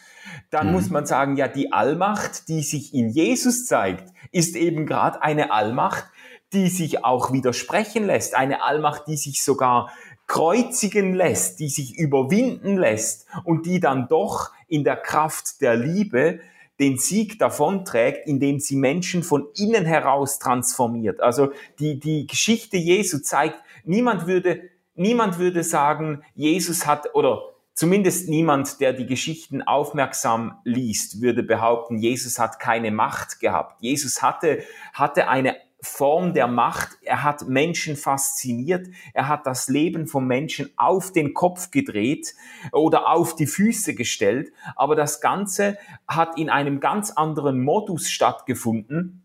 dann mhm. muss man sagen, ja, die Allmacht, die sich in Jesus zeigt, ist eben gerade eine Allmacht, die sich auch widersprechen lässt, eine Allmacht, die sich sogar kreuzigen lässt, die sich überwinden lässt und die dann doch in der Kraft der Liebe den Sieg davonträgt, indem sie Menschen von innen heraus transformiert. Also die, die Geschichte Jesu zeigt, niemand würde, niemand würde sagen, Jesus hat, oder Zumindest niemand, der die Geschichten aufmerksam liest, würde behaupten, Jesus hat keine Macht gehabt. Jesus hatte, hatte eine Form der Macht. Er hat Menschen fasziniert. Er hat das Leben von Menschen auf den Kopf gedreht oder auf die Füße gestellt. Aber das Ganze hat in einem ganz anderen Modus stattgefunden,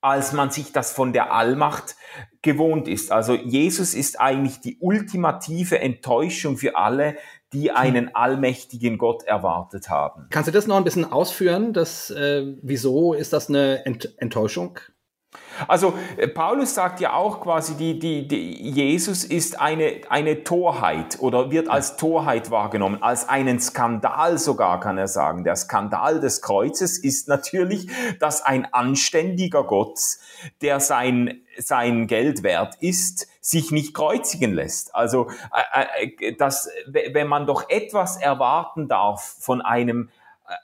als man sich das von der Allmacht gewohnt ist. Also Jesus ist eigentlich die ultimative Enttäuschung für alle, die einen allmächtigen Gott erwartet haben. Kannst du das noch ein bisschen ausführen? Das, äh, wieso ist das eine Ent Enttäuschung? Also äh, Paulus sagt ja auch quasi, die, die, die, Jesus ist eine, eine Torheit oder wird als Torheit wahrgenommen, als einen Skandal sogar, kann er sagen. Der Skandal des Kreuzes ist natürlich, dass ein anständiger Gott, der sein, sein Geld wert ist, sich nicht kreuzigen lässt. Also, äh, äh dass, wenn man doch etwas erwarten darf von einem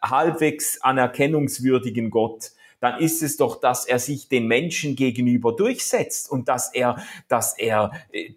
halbwegs anerkennungswürdigen Gott, dann ist es doch, dass er sich den Menschen gegenüber durchsetzt und dass er, dass er,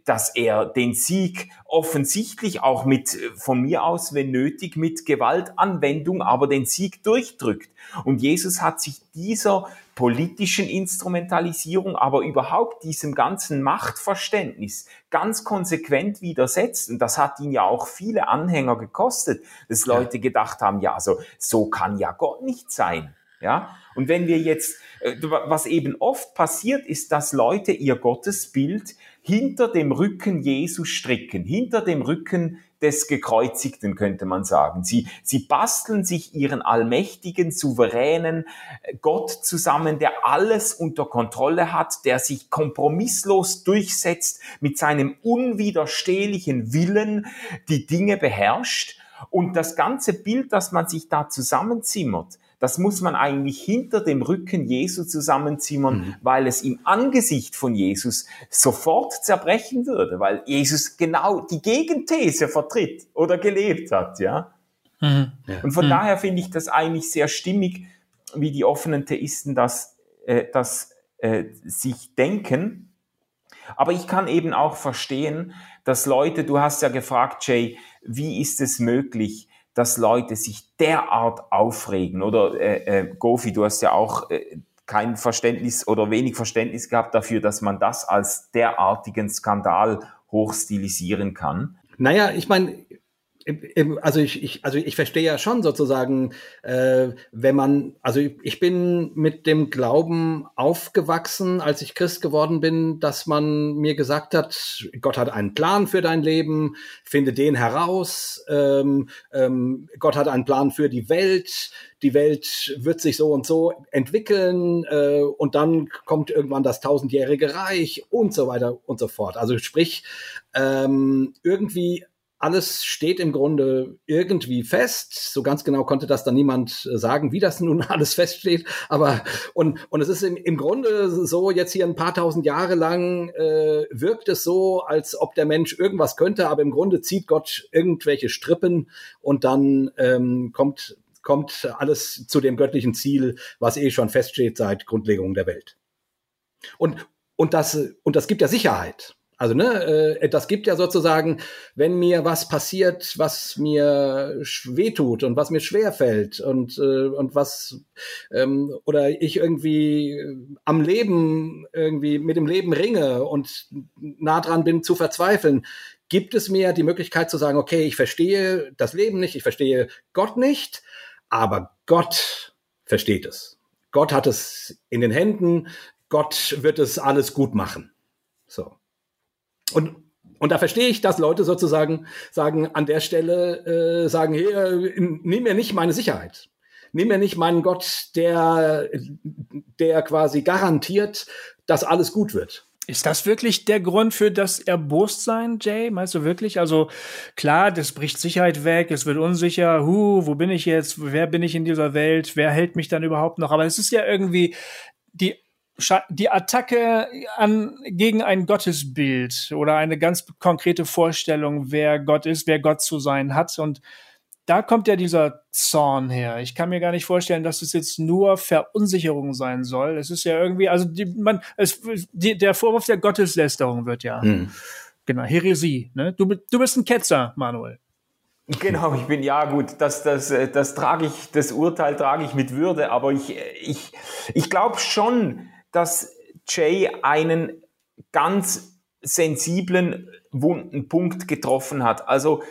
dass er den Sieg offensichtlich auch mit, von mir aus, wenn nötig, mit Gewaltanwendung, aber den Sieg durchdrückt. Und Jesus hat sich dieser politischen Instrumentalisierung, aber überhaupt diesem ganzen Machtverständnis ganz konsequent widersetzt. Und das hat ihn ja auch viele Anhänger gekostet, dass Leute gedacht haben, ja, also so kann ja Gott nicht sein. Ja, und wenn wir jetzt, äh, was eben oft passiert, ist, dass Leute ihr Gottesbild hinter dem Rücken Jesu stricken, hinter dem Rücken des Gekreuzigten, könnte man sagen. Sie, sie basteln sich ihren allmächtigen, souveränen äh, Gott zusammen, der alles unter Kontrolle hat, der sich kompromisslos durchsetzt, mit seinem unwiderstehlichen Willen die Dinge beherrscht. Und das ganze Bild, das man sich da zusammenzimmert, das muss man eigentlich hinter dem Rücken Jesu zusammenzimmern, mhm. weil es im Angesicht von Jesus sofort zerbrechen würde, weil Jesus genau die Gegenthese vertritt oder gelebt hat, ja. Mhm. Und von mhm. daher finde ich das eigentlich sehr stimmig, wie die offenen Theisten das, äh, das äh, sich denken. Aber ich kann eben auch verstehen, dass Leute, du hast ja gefragt, Jay, wie ist es möglich, dass Leute sich derart aufregen. Oder äh, äh, Gofi, du hast ja auch äh, kein Verständnis oder wenig Verständnis gehabt dafür, dass man das als derartigen Skandal hochstilisieren kann. Naja, ich meine, also ich, ich, also ich verstehe ja schon sozusagen, äh, wenn man, also ich bin mit dem Glauben aufgewachsen, als ich Christ geworden bin, dass man mir gesagt hat, Gott hat einen Plan für dein Leben, finde den heraus, ähm, ähm, Gott hat einen Plan für die Welt, die Welt wird sich so und so entwickeln äh, und dann kommt irgendwann das tausendjährige Reich und so weiter und so fort. Also sprich, ähm, irgendwie alles steht im Grunde irgendwie fest. So ganz genau konnte das dann niemand äh, sagen, wie das nun alles feststeht. Aber und und es ist im, im Grunde so jetzt hier ein paar tausend Jahre lang äh, wirkt es so, als ob der Mensch irgendwas könnte, aber im Grunde zieht Gott irgendwelche Strippen und dann ähm, kommt kommt alles zu dem göttlichen Ziel, was eh schon feststeht seit Grundlegung der Welt. Und und das und das gibt ja Sicherheit. Also ne, äh, das gibt ja sozusagen, wenn mir was passiert, was mir wehtut und was mir schwer fällt und äh, und was ähm, oder ich irgendwie am Leben irgendwie mit dem Leben ringe und nah dran bin zu verzweifeln, gibt es mir die Möglichkeit zu sagen, okay, ich verstehe das Leben nicht, ich verstehe Gott nicht, aber Gott versteht es. Gott hat es in den Händen, Gott wird es alles gut machen. So. Und und da verstehe ich, dass Leute sozusagen sagen, an der Stelle äh, sagen, hey, nimm mir nicht meine Sicherheit. Nimm mir nicht meinen Gott, der, der quasi garantiert, dass alles gut wird. Ist das wirklich der Grund für das Erbostsein, Jay? Meinst du wirklich? Also klar, das bricht Sicherheit weg, es wird unsicher, hu, wo bin ich jetzt, wer bin ich in dieser Welt, wer hält mich dann überhaupt noch? Aber es ist ja irgendwie die die Attacke an, gegen ein Gottesbild oder eine ganz konkrete Vorstellung, wer Gott ist, wer Gott zu sein hat. Und da kommt ja dieser Zorn her. Ich kann mir gar nicht vorstellen, dass es jetzt nur Verunsicherung sein soll. Es ist ja irgendwie, also die, man, es, die, der Vorwurf der Gotteslästerung wird ja, hm. genau, Heresie. Ne? Du, du bist ein Ketzer, Manuel. Genau, ich bin ja gut, das, das, das trage ich, das Urteil trage ich mit Würde, aber ich, ich, ich glaube schon, dass Jay einen ganz sensiblen, wunden Punkt getroffen hat. Also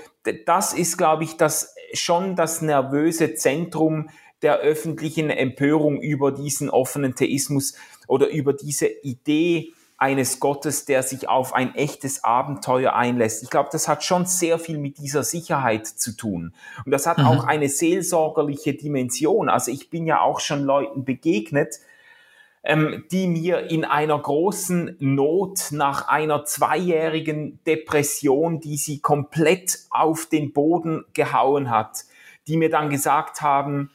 das ist, glaube ich, das schon das nervöse Zentrum der öffentlichen Empörung über diesen offenen Theismus oder über diese Idee eines Gottes, der sich auf ein echtes Abenteuer einlässt. Ich glaube, das hat schon sehr viel mit dieser Sicherheit zu tun. Und das hat mhm. auch eine seelsorgerliche Dimension. Also ich bin ja auch schon Leuten begegnet, ähm, die mir in einer großen Not nach einer zweijährigen Depression, die sie komplett auf den Boden gehauen hat, die mir dann gesagt haben,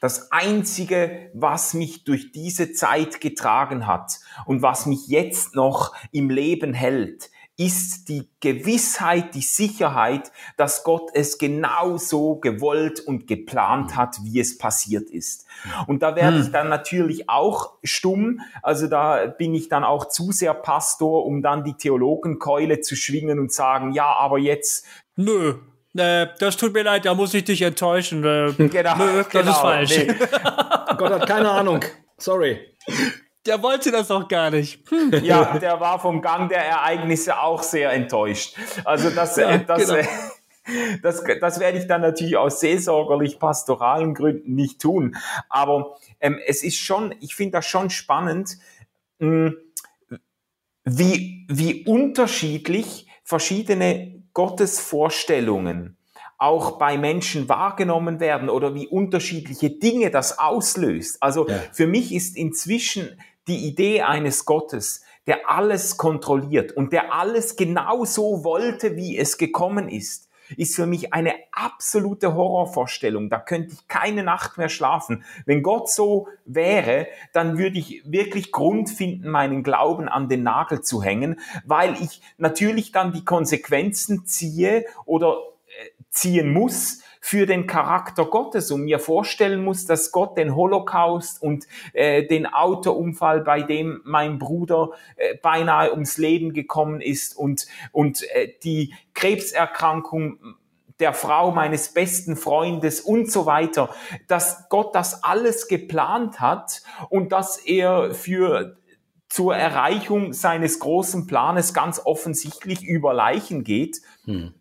das Einzige, was mich durch diese Zeit getragen hat und was mich jetzt noch im Leben hält, ist die Gewissheit, die Sicherheit, dass Gott es genau so gewollt und geplant hat, wie es passiert ist. Und da werde ich hm. dann natürlich auch stumm, also da bin ich dann auch zu sehr Pastor, um dann die Theologenkeule zu schwingen und sagen, ja, aber jetzt. Nö, äh, das tut mir leid, da muss ich dich enttäuschen. Äh, genau, nö, das genau, ist falsch. Nee. Gott hat keine Ahnung. Sorry. Der wollte das auch gar nicht. Hm. Ja, der war vom Gang der Ereignisse auch sehr enttäuscht. Also das, ja, äh, das, genau. Äh, das, das werde ich dann natürlich aus seelsorgerlich pastoralen Gründen nicht tun. Aber ähm, es ist schon, ich finde das schon spannend, mh, hm, wie, wie unterschiedlich verschiedene Gottesvorstellungen auch bei Menschen wahrgenommen werden oder wie unterschiedliche Dinge das auslöst. Also ja. für mich ist inzwischen die Idee eines Gottes, der alles kontrolliert und der alles genau so wollte, wie es gekommen ist, ist für mich eine absolute Horrorvorstellung. Da könnte ich keine Nacht mehr schlafen. Wenn Gott so wäre, dann würde ich wirklich Grund finden, meinen Glauben an den Nagel zu hängen, weil ich natürlich dann die Konsequenzen ziehe oder äh, ziehen muss, für den Charakter Gottes und mir vorstellen muss, dass Gott den Holocaust und äh, den Autounfall, bei dem mein Bruder äh, beinahe ums Leben gekommen ist und, und äh, die Krebserkrankung der Frau meines besten Freundes und so weiter, dass Gott das alles geplant hat und dass er für zur Erreichung seines großen Planes ganz offensichtlich über Leichen geht. Hm.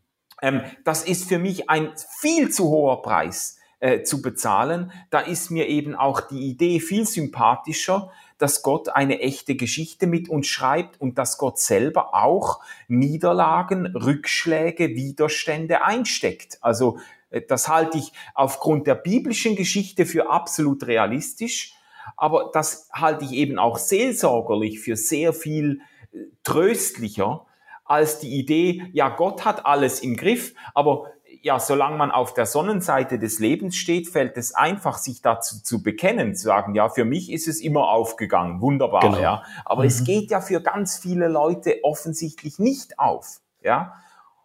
Ähm, das ist für mich ein viel zu hoher Preis äh, zu bezahlen. Da ist mir eben auch die Idee viel sympathischer, dass Gott eine echte Geschichte mit uns schreibt und dass Gott selber auch Niederlagen, Rückschläge, Widerstände einsteckt. Also äh, das halte ich aufgrund der biblischen Geschichte für absolut realistisch, aber das halte ich eben auch seelsorgerlich für sehr viel äh, tröstlicher, als die Idee, ja, Gott hat alles im Griff, aber ja, solange man auf der Sonnenseite des Lebens steht, fällt es einfach, sich dazu zu bekennen, zu sagen, ja, für mich ist es immer aufgegangen, wunderbar, genau. ja. Aber mhm. es geht ja für ganz viele Leute offensichtlich nicht auf, ja.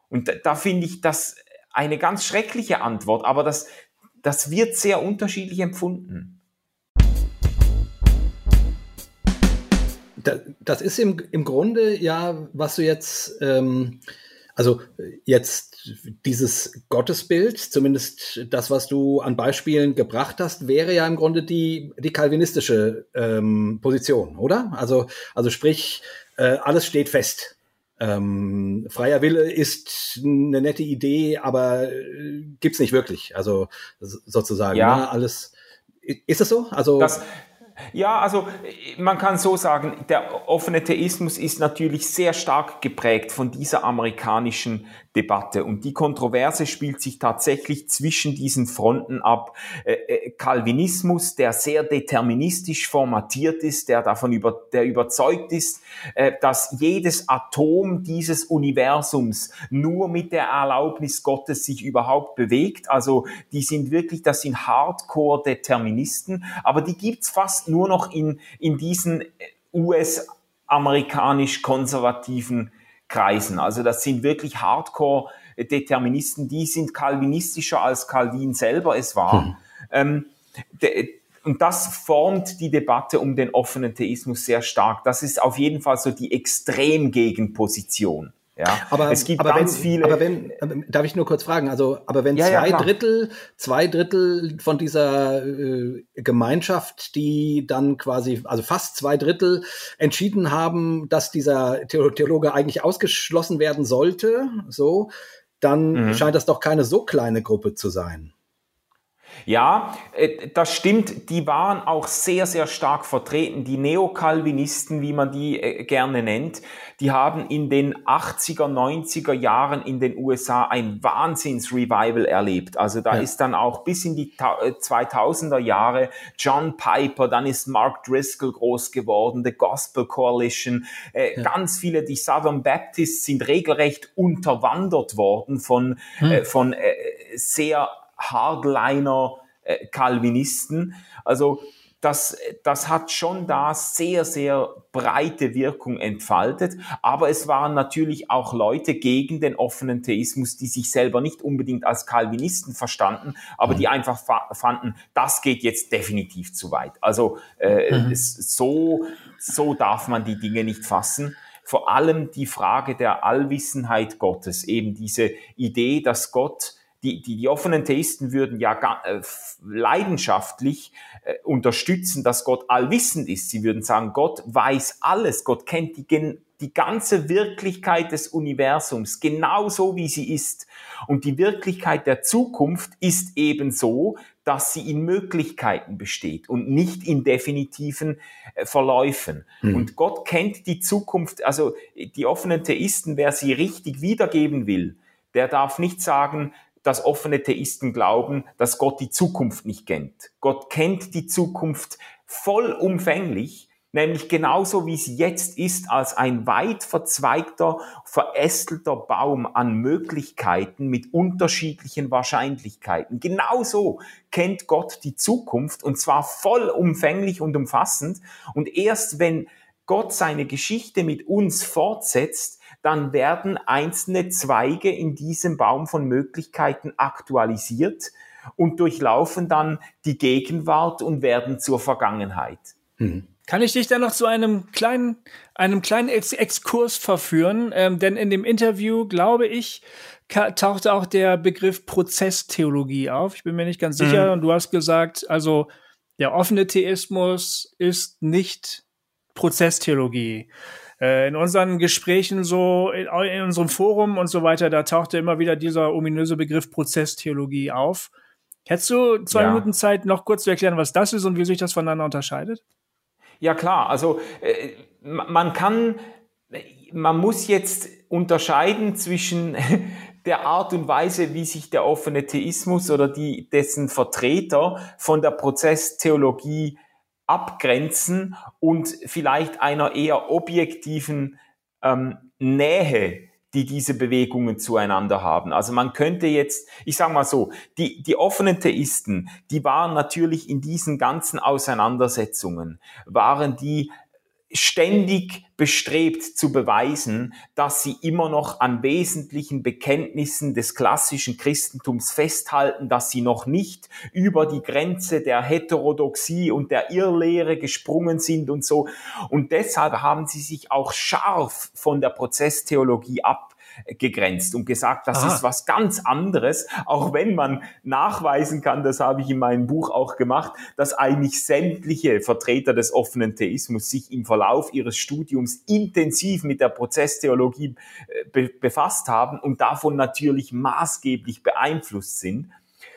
Und da, da finde ich das eine ganz schreckliche Antwort, aber das, das wird sehr unterschiedlich empfunden. Das ist im, im Grunde ja, was du jetzt, ähm, also jetzt dieses Gottesbild, zumindest das, was du an Beispielen gebracht hast, wäre ja im Grunde die, die kalvinistische ähm, Position, oder? Also, also sprich, äh, alles steht fest. Ähm, freier Wille ist eine nette Idee, aber äh, gibt's nicht wirklich. Also sozusagen, ja. Ne? alles. Ist das so? Also das, ja, also man kann so sagen, der offene Theismus ist natürlich sehr stark geprägt von dieser amerikanischen Debatte und die Kontroverse spielt sich tatsächlich zwischen diesen Fronten ab. Äh, äh, Calvinismus, der sehr deterministisch formatiert ist, der davon über, der überzeugt ist, äh, dass jedes Atom dieses Universums nur mit der Erlaubnis Gottes sich überhaupt bewegt. Also die sind wirklich, das sind Hardcore-Deterministen, aber die gibt's fast nur noch in, in diesen US-amerikanisch-konservativen Kreisen. Also das sind wirklich Hardcore-Deterministen, die sind kalvinistischer als Calvin selber es war. Hm. Ähm, de, und das formt die Debatte um den offenen Theismus sehr stark. Das ist auf jeden Fall so die Extremgegenposition. Ja, aber es gibt aber ganz wenn, viele. Aber wenn, darf ich nur kurz fragen? Also, aber wenn ja, zwei ja, Drittel, zwei Drittel von dieser äh, Gemeinschaft, die dann quasi, also fast zwei Drittel entschieden haben, dass dieser Theologe eigentlich ausgeschlossen werden sollte, so, dann mhm. scheint das doch keine so kleine Gruppe zu sein. Ja, äh, das stimmt. Die waren auch sehr, sehr stark vertreten. Die Neokalvinisten, wie man die äh, gerne nennt, die haben in den 80er, 90er Jahren in den USA ein Wahnsinns-Revival erlebt. Also da ja. ist dann auch bis in die 2000er äh, Jahre John Piper, dann ist Mark Driscoll groß geworden, The Gospel Coalition. Ja. Ganz viele, die Southern Baptists sind regelrecht unterwandert worden von, hm. von sehr Hardliner äh, Calvinisten. Also das, das hat schon da sehr, sehr breite Wirkung entfaltet. Aber es waren natürlich auch Leute gegen den offenen Theismus, die sich selber nicht unbedingt als Calvinisten verstanden, aber die mhm. einfach fanden, das geht jetzt definitiv zu weit. Also äh, mhm. es, so, so darf man die Dinge nicht fassen vor allem die Frage der Allwissenheit Gottes, eben diese Idee, dass Gott die, die, die offenen Theisten würden ja äh, leidenschaftlich äh, unterstützen, dass Gott allwissend ist. Sie würden sagen, Gott weiß alles, Gott kennt die, die ganze Wirklichkeit des Universums genauso wie sie ist. Und die Wirklichkeit der Zukunft ist eben so, dass sie in Möglichkeiten besteht und nicht in definitiven äh, Verläufen. Mhm. Und Gott kennt die Zukunft, also die offenen Theisten, wer sie richtig wiedergeben will, der darf nicht sagen, dass offene Theisten glauben, dass Gott die Zukunft nicht kennt. Gott kennt die Zukunft vollumfänglich, nämlich genauso wie sie jetzt ist, als ein weit verzweigter, verästelter Baum an Möglichkeiten mit unterschiedlichen Wahrscheinlichkeiten. Genauso kennt Gott die Zukunft und zwar vollumfänglich und umfassend. Und erst wenn Gott seine Geschichte mit uns fortsetzt, dann werden einzelne Zweige in diesem Baum von Möglichkeiten aktualisiert und durchlaufen dann die Gegenwart und werden zur Vergangenheit. Mhm. Kann ich dich da noch zu einem kleinen, einem kleinen Ex Exkurs verführen? Ähm, denn in dem Interview, glaube ich, tauchte auch der Begriff Prozesstheologie auf. Ich bin mir nicht ganz sicher. Mhm. Und du hast gesagt, also der offene Theismus ist nicht Prozesstheologie. Äh, in unseren Gesprächen so, in, unserem Forum und so weiter, da tauchte immer wieder dieser ominöse Begriff Prozesstheologie auf. Hättest du zwei ja. Minuten Zeit, noch kurz zu erklären, was das ist und wie sich das voneinander unterscheidet? Ja klar, also äh, man kann, man muss jetzt unterscheiden zwischen der Art und Weise, wie sich der offene Theismus oder die, dessen Vertreter von der Prozesstheologie abgrenzen und vielleicht einer eher objektiven ähm, Nähe, die diese Bewegungen zueinander haben. Also man könnte jetzt, ich sage mal so, die, die offenen Theisten, die waren natürlich in diesen ganzen Auseinandersetzungen, waren die ständig bestrebt zu beweisen, dass sie immer noch an wesentlichen Bekenntnissen des klassischen Christentums festhalten, dass sie noch nicht über die Grenze der Heterodoxie und der Irrlehre gesprungen sind und so. Und deshalb haben sie sich auch scharf von der Prozesstheologie ab gegrenzt und gesagt, das Aha. ist was ganz anderes, auch wenn man nachweisen kann, das habe ich in meinem Buch auch gemacht, dass eigentlich sämtliche Vertreter des offenen Theismus sich im Verlauf ihres Studiums intensiv mit der Prozesstheologie äh, be befasst haben und davon natürlich maßgeblich beeinflusst sind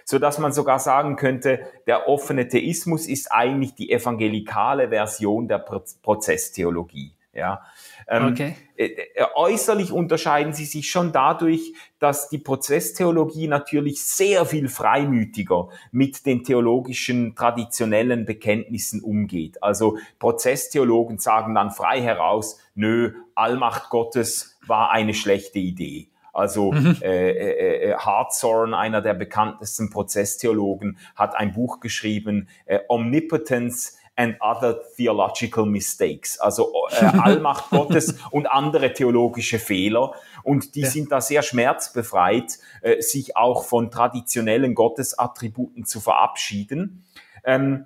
so dass man sogar sagen könnte, der offene Theismus ist eigentlich die evangelikale Version der Prozesstheologie. Ja, ähm, okay. Äh, äh, äußerlich unterscheiden sie sich schon dadurch, dass die Prozesstheologie natürlich sehr viel freimütiger mit den theologischen traditionellen Bekenntnissen umgeht. Also Prozesstheologen sagen dann frei heraus, nö, Allmacht Gottes war eine schlechte Idee. Also mhm. äh, äh, äh Hartshorn, einer der bekanntesten Prozesstheologen, hat ein Buch geschrieben, äh, Omnipotence and other theological mistakes, also äh, Allmacht Gottes und andere theologische Fehler. Und die ja. sind da sehr schmerzbefreit, äh, sich auch von traditionellen Gottesattributen zu verabschieden. Ähm,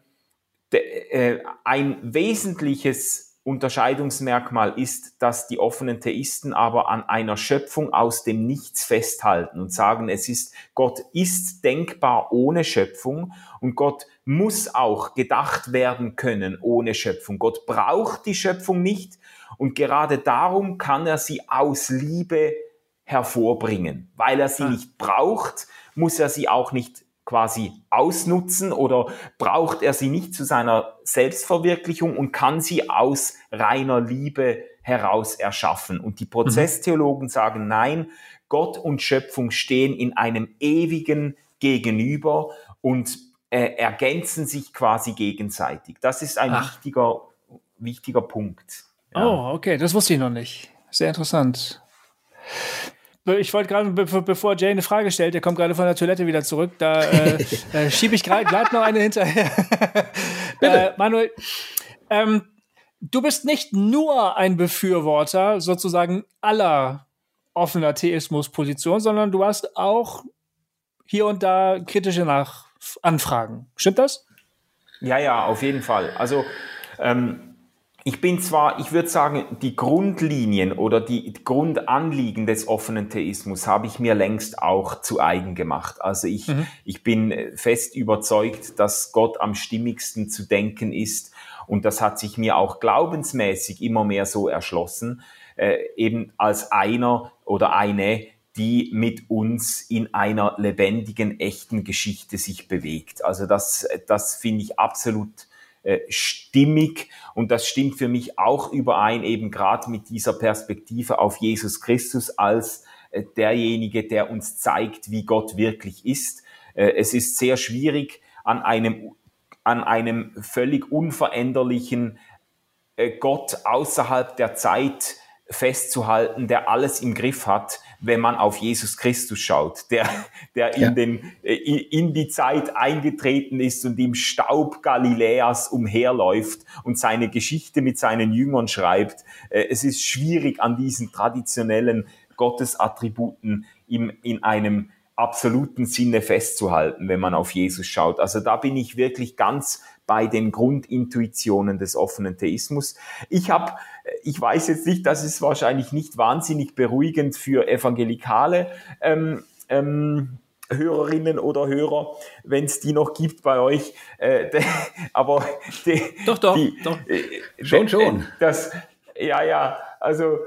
de, äh, ein wesentliches Unterscheidungsmerkmal ist, dass die offenen Theisten aber an einer Schöpfung aus dem Nichts festhalten und sagen, es ist, Gott ist denkbar ohne Schöpfung und Gott muss auch gedacht werden können ohne Schöpfung. Gott braucht die Schöpfung nicht und gerade darum kann er sie aus Liebe hervorbringen. Weil er sie ah. nicht braucht, muss er sie auch nicht quasi ausnutzen oder braucht er sie nicht zu seiner Selbstverwirklichung und kann sie aus reiner Liebe heraus erschaffen. Und die Prozesstheologen sagen, nein, Gott und Schöpfung stehen in einem ewigen Gegenüber und äh, ergänzen sich quasi gegenseitig. Das ist ein wichtiger, wichtiger Punkt. Ja. Oh, okay, das wusste ich noch nicht. Sehr interessant. Ich wollte gerade, bevor Jay eine Frage stellt, der kommt gerade von der Toilette wieder zurück, da äh, äh, schiebe ich gerade noch eine hinterher. Bitte. Äh, Manuel, ähm, du bist nicht nur ein Befürworter sozusagen aller offener Theismuspositionen, sondern du hast auch hier und da kritische Nach Anfragen. Stimmt das? Ja, ja, auf jeden Fall. Also ähm, ich bin zwar, ich würde sagen, die Grundlinien oder die Grundanliegen des offenen Theismus habe ich mir längst auch zu eigen gemacht. Also ich, mhm. ich bin fest überzeugt, dass Gott am stimmigsten zu denken ist. Und das hat sich mir auch glaubensmäßig immer mehr so erschlossen, äh, eben als einer oder eine, die mit uns in einer lebendigen, echten Geschichte sich bewegt. Also das, das finde ich absolut äh, stimmig und das stimmt für mich auch überein, eben gerade mit dieser Perspektive auf Jesus Christus als äh, derjenige, der uns zeigt, wie Gott wirklich ist. Äh, es ist sehr schwierig, an einem, an einem völlig unveränderlichen Gott außerhalb der Zeit festzuhalten, der alles im Griff hat, wenn man auf Jesus Christus schaut, der, der ja. in, den, äh, in die Zeit eingetreten ist und im Staub Galiläas umherläuft und seine Geschichte mit seinen Jüngern schreibt. Äh, es ist schwierig an diesen traditionellen Gottesattributen im, in einem absoluten Sinne festzuhalten, wenn man auf Jesus schaut. Also da bin ich wirklich ganz bei den Grundintuitionen des offenen Theismus. Ich habe, ich weiß jetzt nicht, das ist wahrscheinlich nicht wahnsinnig beruhigend für Evangelikale. Ähm, ähm, Hörerinnen oder Hörer, wenn es die noch gibt bei euch. Äh, de, aber de, doch, doch, die, doch. Äh, schon, schon. Das, ja, ja. Also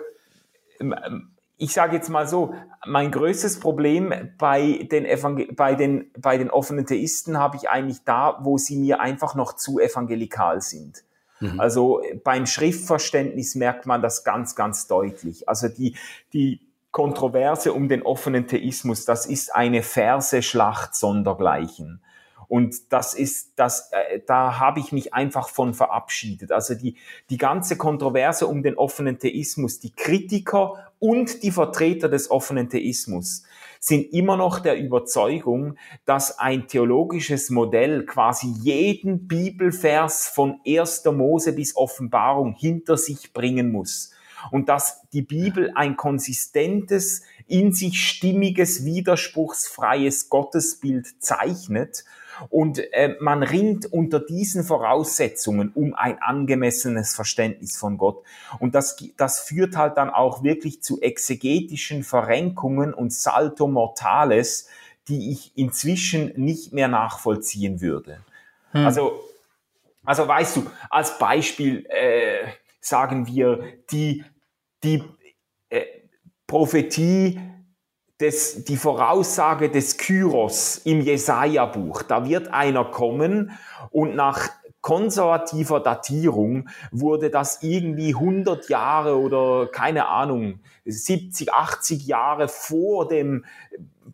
ich sage jetzt mal so, mein größtes Problem bei den, Evangel bei den, bei den offenen Theisten habe ich eigentlich da, wo sie mir einfach noch zu evangelikal sind. Mhm. Also beim Schriftverständnis merkt man das ganz, ganz deutlich. Also die, die Kontroverse um den offenen Theismus, das ist eine Verse-Schlacht sondergleichen. Und das ist, das, äh, da habe ich mich einfach von verabschiedet. Also die, die ganze Kontroverse um den offenen Theismus, die Kritiker und die Vertreter des offenen Theismus sind immer noch der Überzeugung, dass ein theologisches Modell quasi jeden Bibelvers von 1. Mose bis Offenbarung hinter sich bringen muss. Und dass die Bibel ein konsistentes, in sich stimmiges, widerspruchsfreies Gottesbild zeichnet und äh, man ringt unter diesen Voraussetzungen um ein angemessenes Verständnis von Gott. Und das, das führt halt dann auch wirklich zu exegetischen Verrenkungen und Salto Mortales, die ich inzwischen nicht mehr nachvollziehen würde. Hm. Also, also weißt du, als Beispiel äh, sagen wir die, die äh, Prophetie des, die Voraussage des Kyros im Jesaja-Buch. Da wird einer kommen und nach konservativer Datierung wurde das irgendwie 100 Jahre oder keine Ahnung, 70, 80 Jahre vor dem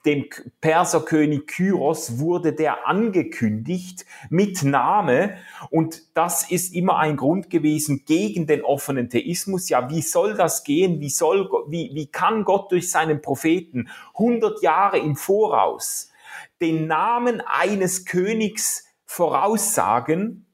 dem Perserkönig Kyros wurde der angekündigt mit Name und das ist immer ein Grund gewesen gegen den offenen Theismus. Ja, wie soll das gehen? Wie soll, wie, wie kann Gott durch seinen Propheten 100 Jahre im Voraus den Namen eines Königs voraussagen,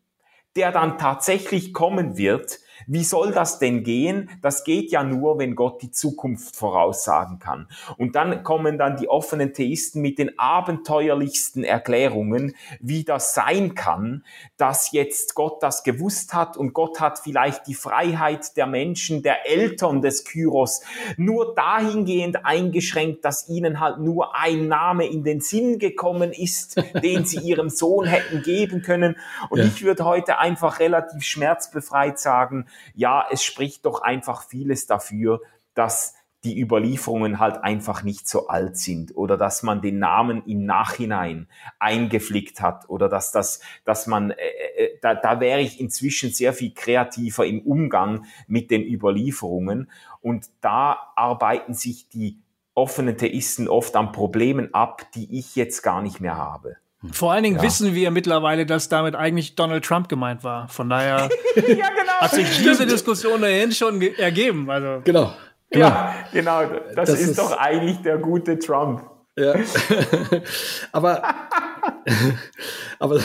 der dann tatsächlich kommen wird, wie soll das denn gehen? Das geht ja nur, wenn Gott die Zukunft voraussagen kann. Und dann kommen dann die offenen Theisten mit den abenteuerlichsten Erklärungen, wie das sein kann, dass jetzt Gott das gewusst hat und Gott hat vielleicht die Freiheit der Menschen, der Eltern des Kyros nur dahingehend eingeschränkt, dass ihnen halt nur ein Name in den Sinn gekommen ist, den sie ihrem Sohn hätten geben können. Und ja. ich würde heute einfach relativ schmerzbefreit sagen, ja, es spricht doch einfach vieles dafür, dass die Überlieferungen halt einfach nicht so alt sind oder dass man den Namen im Nachhinein eingeflickt hat oder dass das, dass man, äh, äh, da, da wäre ich inzwischen sehr viel kreativer im Umgang mit den Überlieferungen und da arbeiten sich die offenen Theisten oft an Problemen ab, die ich jetzt gar nicht mehr habe. Vor allen Dingen ja. wissen wir mittlerweile, dass damit eigentlich Donald Trump gemeint war. Von daher ja, genau. hat sich diese Diskussion dahin schon ergeben. Also. Genau. genau. Ja, genau. Das, das ist, ist, doch eigentlich der gute Trump. Ja. aber, aber,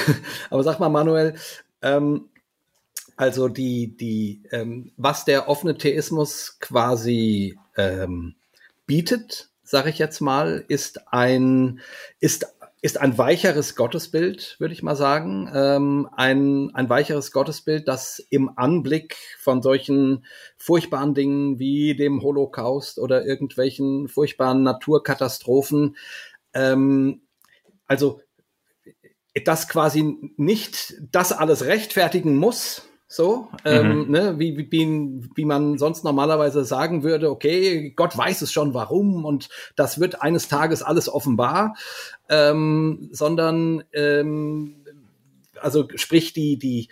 aber sag mal, Manuel, Ähm, also die, die, ähm, was der offene Theismus quasi ähm, bietet, sage ich jetzt mal, ist ein, ist ist ein weicheres Gottesbild, würde ich mal sagen. Ähm, ein, ein weicheres Gottesbild, das im Anblick von solchen furchtbaren Dingen wie dem Holocaust oder irgendwelchen furchtbaren Naturkatastrophen, ähm, also das quasi nicht das alles rechtfertigen muss, so, ähm, mhm. ne, wie, wie, wie man sonst normalerweise sagen würde, okay, Gott weiß es schon warum und das wird eines Tages alles offenbar, ähm, sondern ähm, also sprich die, die,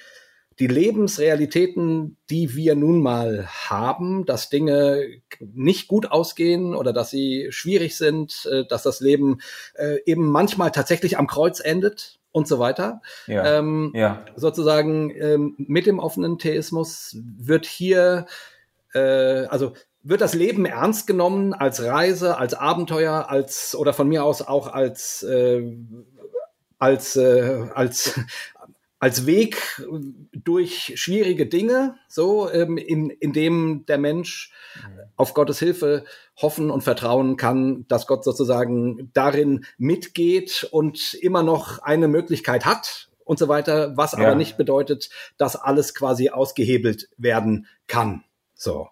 die Lebensrealitäten, die wir nun mal haben, dass Dinge nicht gut ausgehen oder dass sie schwierig sind, äh, dass das Leben äh, eben manchmal tatsächlich am Kreuz endet, und so weiter. Ja. Ähm, ja. Sozusagen ähm, mit dem offenen Theismus wird hier, äh, also wird das Leben ernst genommen als Reise, als Abenteuer, als oder von mir aus auch als äh, als äh, als als Weg durch schwierige Dinge, so ähm, in, in dem der Mensch auf Gottes Hilfe hoffen und vertrauen kann, dass Gott sozusagen darin mitgeht und immer noch eine Möglichkeit hat und so weiter, was ja. aber nicht bedeutet, dass alles quasi ausgehebelt werden kann. So,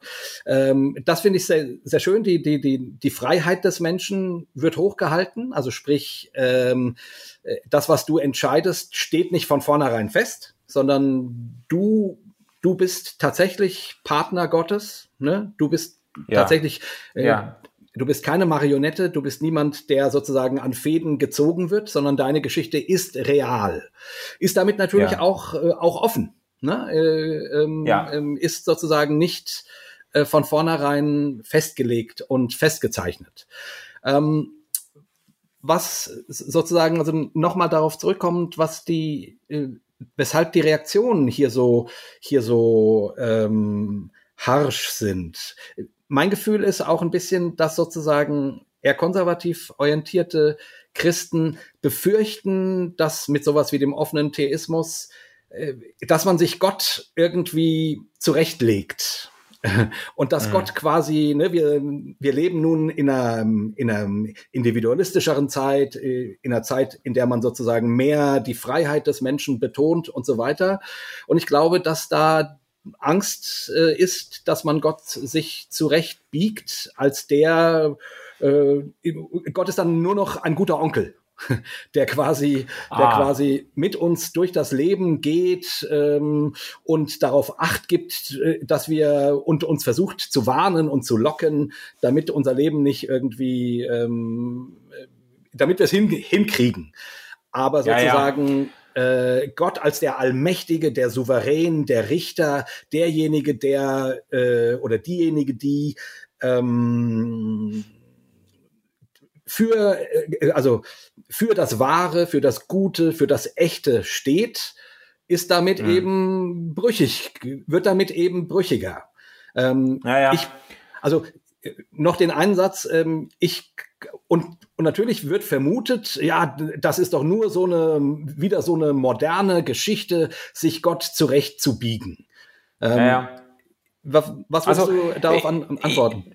ähm, das finde ich sehr, sehr schön. Die, die, die, die Freiheit des Menschen wird hochgehalten. Also sprich, ähm, äh, das, was du entscheidest, steht nicht von vornherein fest, sondern du, du bist tatsächlich Partner Gottes. Ne? Du bist ja. tatsächlich, äh, ja. du bist keine Marionette, du bist niemand, der sozusagen an Fäden gezogen wird, sondern deine Geschichte ist real. Ist damit natürlich ja. auch, äh, auch offen ne, äh, ähm, ja. ähm, ist sozusagen nicht äh, von vornherein festgelegt und festgezeichnet. Ähm, was sozusagen, also nochmal darauf zurückkommt, was die, äh, weshalb die Reaktionen hier so, hier so ähm, harsch sind. Mein Gefühl ist auch ein bisschen, dass sozusagen eher konservativ orientierte Christen befürchten, dass mit sowas wie dem offenen Theismus dass man sich Gott irgendwie zurechtlegt. Und dass mhm. Gott quasi, ne, wir, wir leben nun in einer, in einer individualistischeren Zeit, äh, in einer Zeit, in der man sozusagen mehr die Freiheit des Menschen betont und so weiter. Und ich glaube, dass da Angst äh, ist, dass man Gott sich zurechtbiegt, als der äh, Gott ist dann nur noch ein guter Onkel der quasi, ah. der quasi mit uns durch das Leben geht ähm, und darauf Acht gibt, äh, dass wir und uns versucht zu warnen und zu locken, damit unser Leben nicht irgendwie, ähm, äh, damit wir es hin, hinkriegen. Aber sozusagen ja, ja. Äh, Gott als der Allmächtige, der Souverän, der Richter, derjenige, der äh, oder diejenige, die ähm, für, äh, also für das Wahre, für das Gute, für das Echte steht, ist damit mhm. eben brüchig, wird damit eben brüchiger. Ähm, ja, Ich, also äh, noch den Einsatz, ähm, ich und, und natürlich wird vermutet, ja, das ist doch nur so eine, wieder so eine moderne Geschichte, sich Gott zurechtzubiegen. Ähm, ja, was, was also, du darauf an, antworten?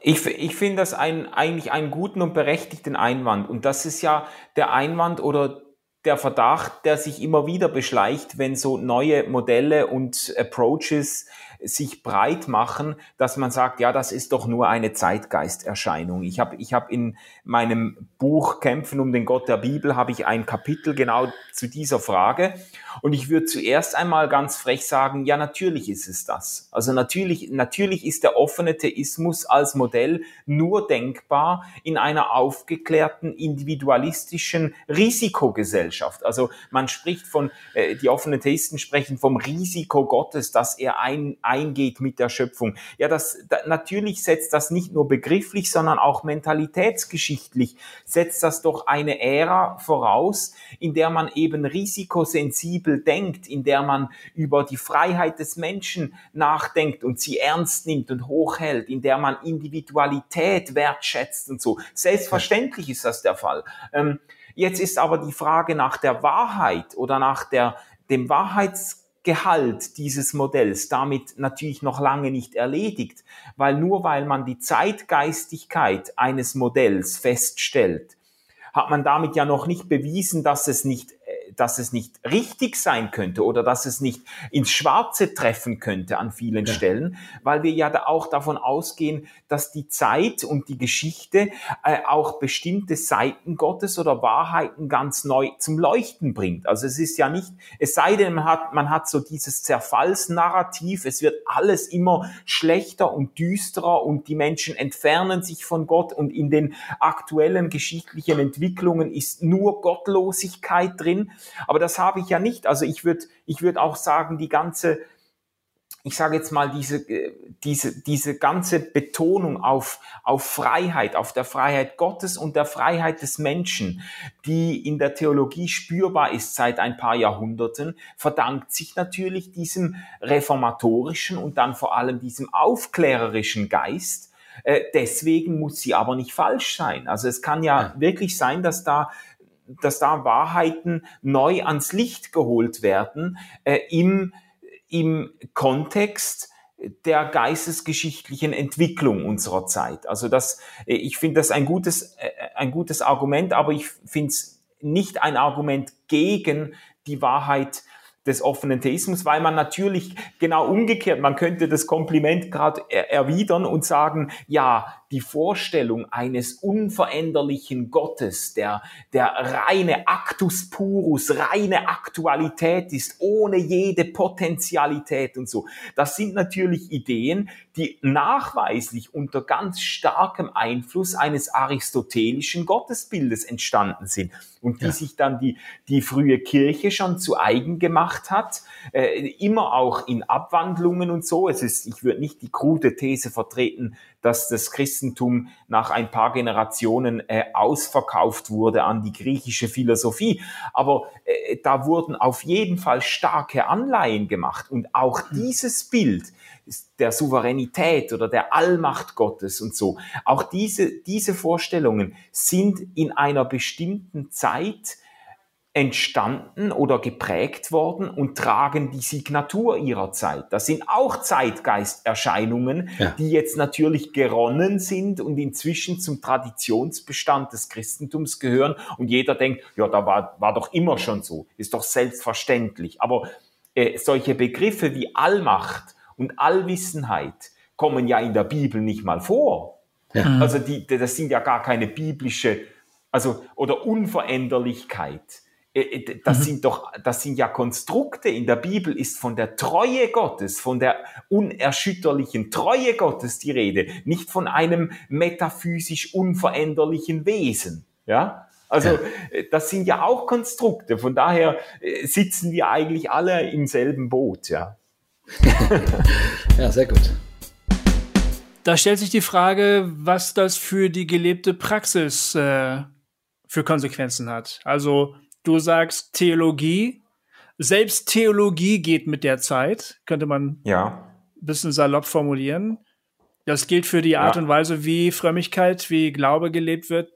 Ich, ich, ich finde das ein, eigentlich einen guten und berechtigten Einwand. Und das ist ja der Einwand oder der Verdacht, der sich immer wieder beschleicht, wenn so neue Modelle und Approaches sich breit machen, dass man sagt, ja, das ist doch nur eine Zeitgeisterscheinung. Ich habe ich hab in meinem Buch Kämpfen um den Gott der Bibel habe ich ein Kapitel genau zu dieser Frage und ich würde zuerst einmal ganz frech sagen, ja, natürlich ist es das. Also natürlich, natürlich ist der offene Theismus als Modell nur denkbar in einer aufgeklärten, individualistischen Risikogesellschaft. Also man spricht von, äh, die offenen Theisten sprechen vom Risiko Gottes, dass er ein, eingeht mit der Schöpfung. Ja, das, da, natürlich setzt das nicht nur begrifflich, sondern auch mentalitätsgeschichtlich setzt das doch eine Ära voraus, in der man eben risikosensibel denkt, in der man über die Freiheit des Menschen nachdenkt und sie ernst nimmt und hochhält, in der man Individualität wertschätzt und so. Selbstverständlich ist das der Fall. Ähm, jetzt ist aber die Frage nach der Wahrheit oder nach der dem Wahrheitsgehalt dieses Modells damit natürlich noch lange nicht erledigt, weil nur weil man die Zeitgeistigkeit eines Modells feststellt, hat man damit ja noch nicht bewiesen, dass es nicht dass es nicht richtig sein könnte oder dass es nicht ins Schwarze treffen könnte an vielen ja. Stellen, weil wir ja da auch davon ausgehen, dass die Zeit und die Geschichte äh, auch bestimmte Seiten Gottes oder Wahrheiten ganz neu zum Leuchten bringt. Also es ist ja nicht, es sei denn, man hat, man hat so dieses Zerfallsnarrativ, es wird alles immer schlechter und düsterer und die Menschen entfernen sich von Gott und in den aktuellen geschichtlichen Entwicklungen ist nur Gottlosigkeit drin. Aber das habe ich ja nicht. Also ich würde ich würde auch sagen, die ganze, ich sage jetzt mal, diese, äh, diese, diese ganze Betonung auf, auf Freiheit, auf der Freiheit Gottes und der Freiheit des Menschen, die in der Theologie spürbar ist seit ein paar Jahrhunderten, verdankt sich natürlich diesem reformatorischen und dann vor allem diesem aufklärerischen Geist. Äh, deswegen muss sie aber nicht falsch sein. Also es kann ja wirklich sein, dass da dass da Wahrheiten neu ans Licht geholt werden äh, im, im Kontext der geistesgeschichtlichen Entwicklung unserer Zeit. Also das, äh, ich finde das ein gutes, äh, ein gutes Argument, aber ich finde es nicht ein Argument gegen die Wahrheit des offenen Theismus, weil man natürlich genau umgekehrt, man könnte das Kompliment gerade erwidern und sagen, ja, die Vorstellung eines unveränderlichen Gottes, der, der reine Actus purus, reine Aktualität ist, ohne jede Potentialität und so. Das sind natürlich Ideen, die nachweislich unter ganz starkem Einfluss eines aristotelischen Gottesbildes entstanden sind und die ja. sich dann die, die frühe Kirche schon zu eigen gemacht hat, äh, immer auch in Abwandlungen und so. Es ist, ich würde nicht die krude These vertreten, dass das Christentum nach ein paar Generationen äh, ausverkauft wurde an die griechische Philosophie. Aber äh, da wurden auf jeden Fall starke Anleihen gemacht. Und auch hm. dieses Bild der Souveränität oder der Allmacht Gottes und so, auch diese, diese Vorstellungen sind in einer bestimmten Zeit entstanden oder geprägt worden und tragen die Signatur ihrer Zeit. Das sind auch Zeitgeisterscheinungen, ja. die jetzt natürlich geronnen sind und inzwischen zum Traditionsbestand des Christentums gehören. Und jeder denkt, ja, da war, war doch immer schon so, ist doch selbstverständlich. Aber äh, solche Begriffe wie Allmacht und Allwissenheit kommen ja in der Bibel nicht mal vor. Ja. Also die, das sind ja gar keine biblische, also oder Unveränderlichkeit das mhm. sind doch, das sind ja Konstrukte. In der Bibel ist von der Treue Gottes, von der unerschütterlichen Treue Gottes die Rede, nicht von einem metaphysisch unveränderlichen Wesen. Ja? Also, ja. Äh, das sind ja auch Konstrukte. Von daher sitzen wir eigentlich alle im selben Boot, ja. ja, sehr gut. Da stellt sich die Frage, was das für die gelebte Praxis äh, für Konsequenzen hat. Also Du sagst Theologie. Selbst Theologie geht mit der Zeit, könnte man ja. ein bisschen salopp formulieren. Das gilt für die Art ja. und Weise, wie Frömmigkeit, wie Glaube gelebt wird,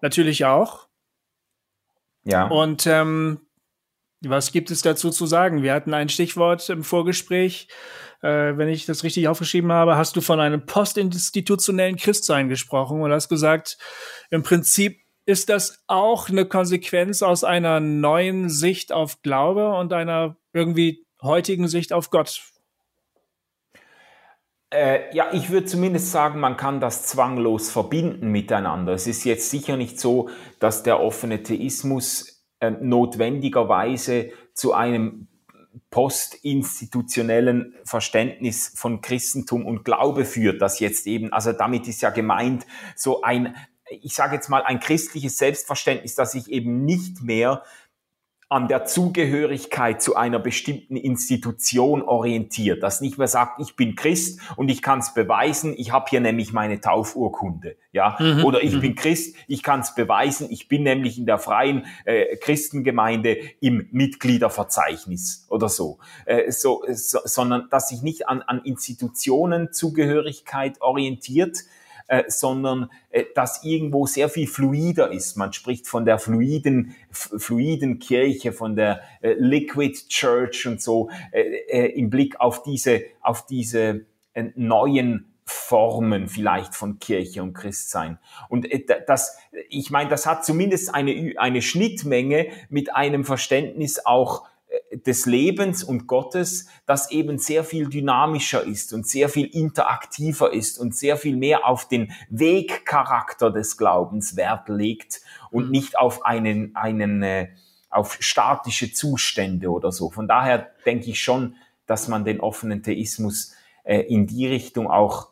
natürlich auch. Ja. Und ähm, was gibt es dazu zu sagen? Wir hatten ein Stichwort im Vorgespräch. Äh, wenn ich das richtig aufgeschrieben habe, hast du von einem postinstitutionellen Christsein gesprochen und hast gesagt, im Prinzip ist das auch eine Konsequenz aus einer neuen Sicht auf Glaube und einer irgendwie heutigen Sicht auf Gott? Äh, ja, ich würde zumindest sagen, man kann das zwanglos verbinden miteinander. Es ist jetzt sicher nicht so, dass der offene Theismus äh, notwendigerweise zu einem postinstitutionellen Verständnis von Christentum und Glaube führt, das jetzt eben, also damit ist ja gemeint, so ein ich sage jetzt mal, ein christliches Selbstverständnis, das sich eben nicht mehr an der Zugehörigkeit zu einer bestimmten Institution orientiert, das nicht mehr sagt, ich bin Christ und ich kann es beweisen, ich habe hier nämlich meine Taufurkunde, ja, mhm. oder ich mhm. bin Christ, ich kann es beweisen, ich bin nämlich in der freien äh, Christengemeinde im Mitgliederverzeichnis oder so, äh, so, so sondern dass sich nicht an, an Institutionen Zugehörigkeit orientiert, äh, sondern äh, das irgendwo sehr viel fluider ist. Man spricht von der fluiden, fluiden Kirche, von der äh, Liquid Church und so äh, äh, im Blick auf diese, auf diese neuen Formen vielleicht von Kirche und Christsein. Und das, ich meine, das hat zumindest eine, eine Schnittmenge mit einem Verständnis auch des Lebens und Gottes, das eben sehr viel dynamischer ist und sehr viel interaktiver ist und sehr viel mehr auf den Wegcharakter des Glaubens Wert legt und mhm. nicht auf einen, einen, äh, auf statische Zustände oder so. Von daher denke ich schon, dass man den offenen Theismus in die Richtung auch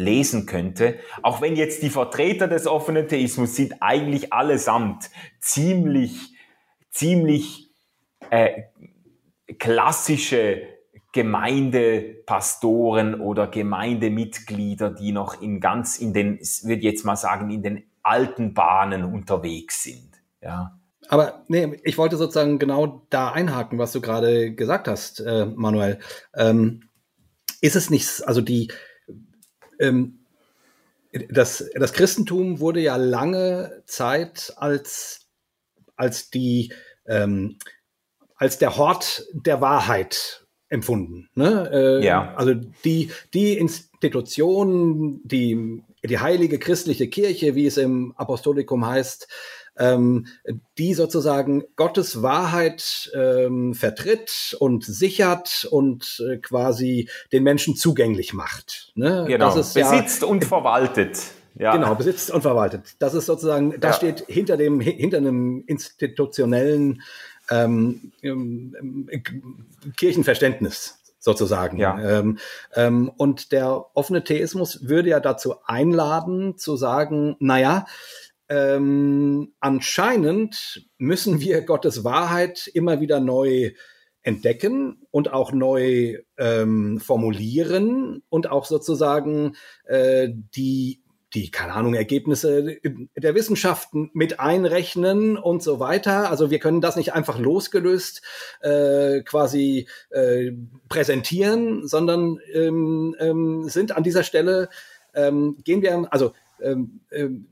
lesen könnte, auch wenn jetzt die Vertreter des offenen Theismus sind eigentlich allesamt ziemlich, ziemlich äh, klassische Gemeindepastoren oder Gemeindemitglieder, die noch in ganz in den, würde jetzt mal sagen, in den alten Bahnen unterwegs sind. Ja. Aber nee, ich wollte sozusagen genau da einhaken, was du gerade gesagt hast, äh, Manuel. Ähm, ist es nicht, also die, ähm, das, das Christentum wurde ja lange Zeit als, als die, ähm, als der Hort der Wahrheit empfunden. Ne? Äh, ja. Also die, die Institution, die, die heilige christliche Kirche, wie es im Apostolikum heißt, ähm, die sozusagen Gottes Wahrheit ähm, vertritt und sichert und äh, quasi den Menschen zugänglich macht. Ne? Genau, besitzt ja, und verwaltet. Ja. Genau, besitzt und verwaltet. Das ist sozusagen, das ja. steht hinter dem, hinter einem institutionellen ähm, Kirchenverständnis sozusagen. Ja. Ähm, ähm, und der offene Theismus würde ja dazu einladen, zu sagen, naja, ähm, anscheinend müssen wir Gottes Wahrheit immer wieder neu entdecken und auch neu ähm, formulieren und auch sozusagen äh, die die, keine Ahnung, Ergebnisse der Wissenschaften mit einrechnen und so weiter. Also wir können das nicht einfach losgelöst äh, quasi äh, präsentieren, sondern ähm, ähm, sind an dieser Stelle, ähm, gehen wir, also ähm, ähm,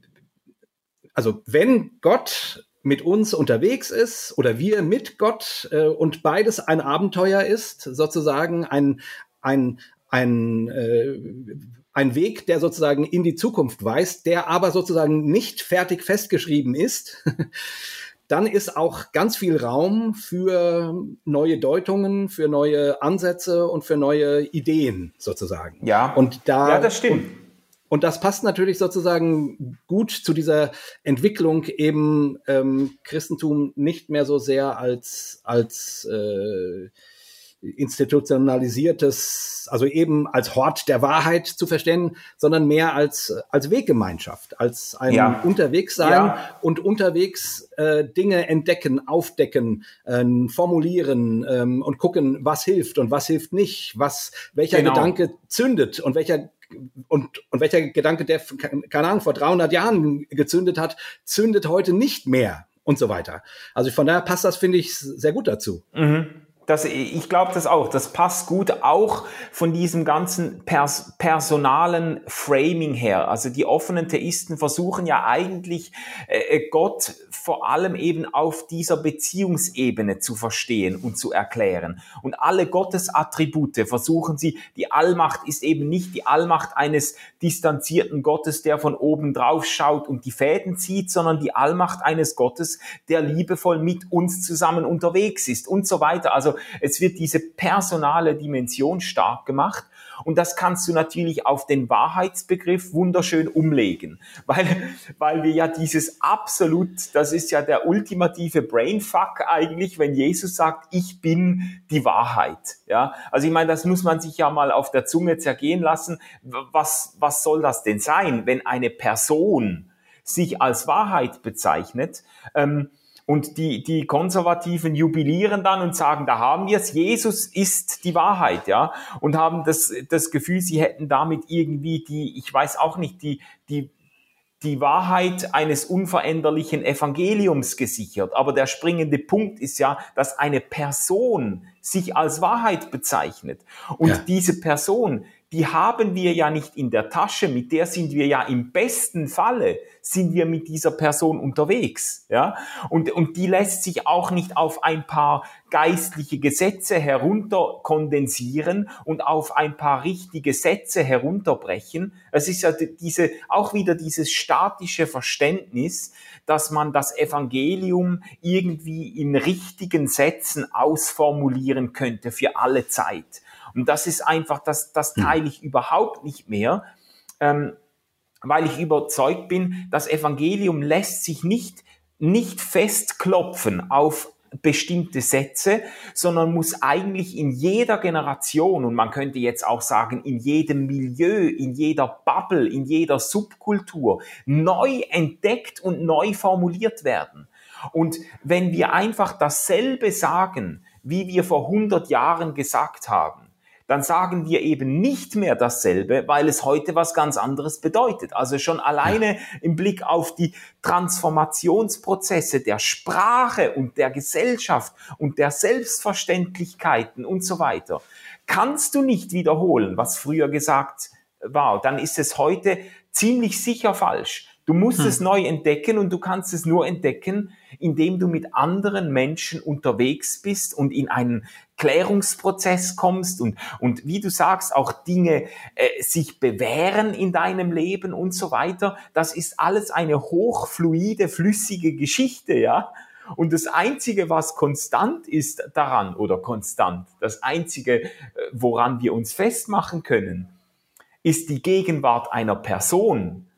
also wenn Gott mit uns unterwegs ist oder wir mit Gott äh, und beides ein Abenteuer ist, sozusagen ein, ein, ein, äh, ein Weg, der sozusagen in die Zukunft weist, der aber sozusagen nicht fertig festgeschrieben ist, dann ist auch ganz viel Raum für neue Deutungen, für neue Ansätze und für neue Ideen sozusagen. Ja, und da, ja das stimmt. Und, und das passt natürlich sozusagen gut zu dieser Entwicklung eben ähm, Christentum nicht mehr so sehr als als äh, institutionalisiertes, also eben als Hort der Wahrheit zu verstehen, sondern mehr als als Weggemeinschaft, als ein ja. Unterwegssein ja. und unterwegs äh, Dinge entdecken, aufdecken, äh, formulieren ähm, und gucken, was hilft und was hilft nicht, was welcher genau. Gedanke zündet und welcher und, und welcher Gedanke, der, keine Ahnung, vor 300 Jahren gezündet hat, zündet heute nicht mehr und so weiter. Also von daher passt das, finde ich, sehr gut dazu. Mhm. Das, ich glaube das auch. Das passt gut auch von diesem ganzen pers personalen Framing her. Also die offenen Theisten versuchen ja eigentlich äh, äh, Gott vor allem eben auf dieser Beziehungsebene zu verstehen und zu erklären. Und alle Gottes Attribute versuchen sie, die Allmacht ist eben nicht die Allmacht eines distanzierten Gottes, der von oben drauf schaut und die Fäden zieht, sondern die Allmacht eines Gottes, der liebevoll mit uns zusammen unterwegs ist und so weiter. Also es wird diese personale Dimension stark gemacht. Und das kannst du natürlich auf den Wahrheitsbegriff wunderschön umlegen, weil, weil wir ja dieses absolut, das ist ja der ultimative Brainfuck eigentlich, wenn Jesus sagt, ich bin die Wahrheit. Ja, also ich meine, das muss man sich ja mal auf der Zunge zergehen lassen. Was, was soll das denn sein, wenn eine Person sich als Wahrheit bezeichnet? Ähm, und die, die Konservativen jubilieren dann und sagen, da haben wir es, Jesus ist die Wahrheit, ja. Und haben das, das Gefühl, sie hätten damit irgendwie die, ich weiß auch nicht, die, die, die Wahrheit eines unveränderlichen Evangeliums gesichert. Aber der springende Punkt ist ja, dass eine Person sich als Wahrheit bezeichnet. Und ja. diese Person, die haben wir ja nicht in der Tasche, mit der sind wir ja im besten Falle, sind wir mit dieser Person unterwegs, ja. Und, und die lässt sich auch nicht auf ein paar geistliche Gesetze herunterkondensieren und auf ein paar richtige Sätze herunterbrechen. Es ist ja diese, auch wieder dieses statische Verständnis, dass man das Evangelium irgendwie in richtigen Sätzen ausformulieren könnte für alle Zeit. Und das ist einfach, das, das hm. teile ich überhaupt nicht mehr, ähm, weil ich überzeugt bin, das Evangelium lässt sich nicht, nicht festklopfen auf bestimmte Sätze, sondern muss eigentlich in jeder Generation und man könnte jetzt auch sagen in jedem Milieu, in jeder Bubble, in jeder Subkultur neu entdeckt und neu formuliert werden. Und wenn wir einfach dasselbe sagen, wie wir vor 100 Jahren gesagt haben, dann sagen wir eben nicht mehr dasselbe, weil es heute was ganz anderes bedeutet. Also schon alleine im Blick auf die Transformationsprozesse der Sprache und der Gesellschaft und der Selbstverständlichkeiten und so weiter, kannst du nicht wiederholen, was früher gesagt war. Dann ist es heute ziemlich sicher falsch. Du musst hm. es neu entdecken und du kannst es nur entdecken, indem du mit anderen Menschen unterwegs bist und in einen Klärungsprozess kommst und, und wie du sagst, auch Dinge äh, sich bewähren in deinem Leben und so weiter. Das ist alles eine hochfluide, flüssige Geschichte, ja. Und das Einzige, was konstant ist daran oder konstant, das Einzige, äh, woran wir uns festmachen können, ist die Gegenwart einer Person,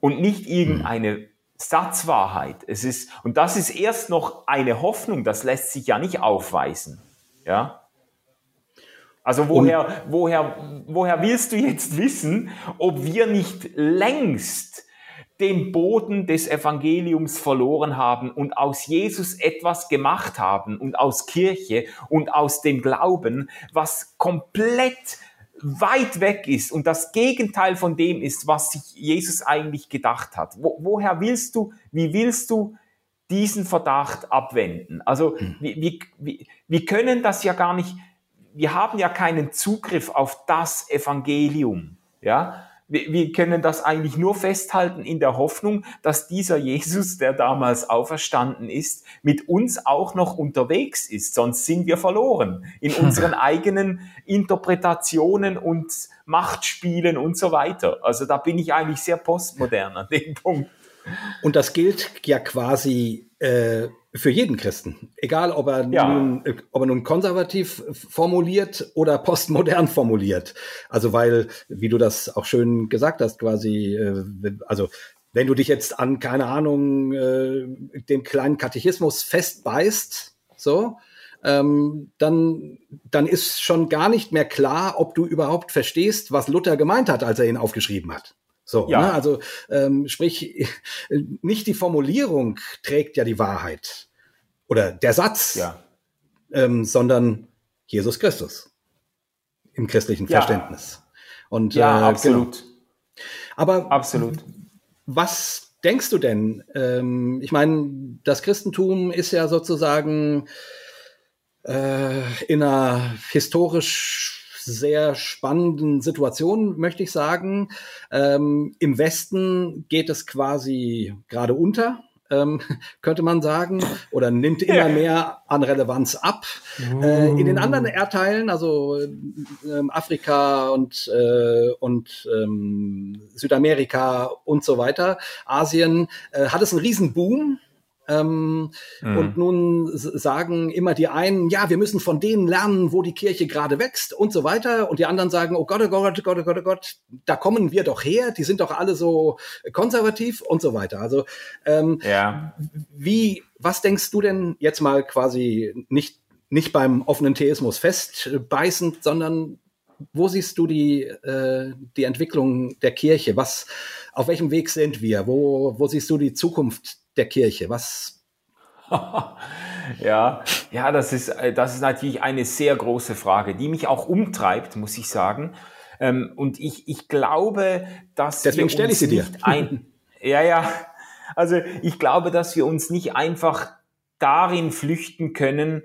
und nicht irgendeine Satzwahrheit. Es ist, und das ist erst noch eine Hoffnung, das lässt sich ja nicht aufweisen. Ja? Also woher, woher, woher willst du jetzt wissen, ob wir nicht längst den Boden des Evangeliums verloren haben und aus Jesus etwas gemacht haben und aus Kirche und aus dem Glauben, was komplett weit weg ist und das Gegenteil von dem ist, was sich Jesus eigentlich gedacht hat. Wo, woher willst du, wie willst du diesen Verdacht abwenden? Also hm. wir, wir, wir können das ja gar nicht, wir haben ja keinen Zugriff auf das Evangelium. Ja, wir, wir können das eigentlich nur festhalten in der Hoffnung, dass dieser Jesus, der damals auferstanden ist, mit uns auch noch unterwegs ist. Sonst sind wir verloren in unseren eigenen Interpretationen und Machtspielen und so weiter. Also da bin ich eigentlich sehr postmodern an dem Punkt. Und das gilt ja quasi äh, für jeden Christen, egal ob er, ja. nun, ob er nun konservativ formuliert oder postmodern formuliert. Also weil, wie du das auch schön gesagt hast, quasi, äh, also wenn du dich jetzt an, keine Ahnung, äh, dem kleinen Katechismus festbeißt, so, ähm, dann, dann ist schon gar nicht mehr klar, ob du überhaupt verstehst, was Luther gemeint hat, als er ihn aufgeschrieben hat. So, ja. ne? also ähm, sprich, nicht die Formulierung trägt ja die Wahrheit oder der Satz, ja. ähm, sondern Jesus Christus im christlichen ja. Verständnis. Und ja, äh, absolut. Genau. Aber absolut. Was denkst du denn? Ähm, ich meine, das Christentum ist ja sozusagen äh, in einer historisch sehr spannenden Situation, möchte ich sagen. Ähm, Im Westen geht es quasi gerade unter. Ähm, könnte man sagen, oder nimmt immer mehr an Relevanz ab. Äh, in den anderen Erdteilen, also äh, Afrika und, äh, und ähm, Südamerika und so weiter, Asien, äh, hat es einen riesen Boom ähm, mhm. Und nun sagen immer die einen, ja, wir müssen von denen lernen, wo die Kirche gerade wächst und so weiter. Und die anderen sagen, oh Gott, oh Gott, oh Gott, oh Gott, oh Gott, da kommen wir doch her, die sind doch alle so konservativ und so weiter. Also ähm, ja. wie, was denkst du denn jetzt mal quasi nicht, nicht beim offenen Theismus festbeißend, sondern wo siehst du die, äh, die Entwicklung der Kirche? Was, auf welchem Weg sind wir? Wo, wo siehst du die Zukunft der Kirche? Was? ja, ja, das ist, äh, das ist natürlich eine sehr große Frage, die mich auch umtreibt, muss ich sagen. Ähm, und ich, ich glaube, dass Deswegen wir stelle ich sie dir. ein, ja, ja. Also ich glaube, dass wir uns nicht einfach darin flüchten können,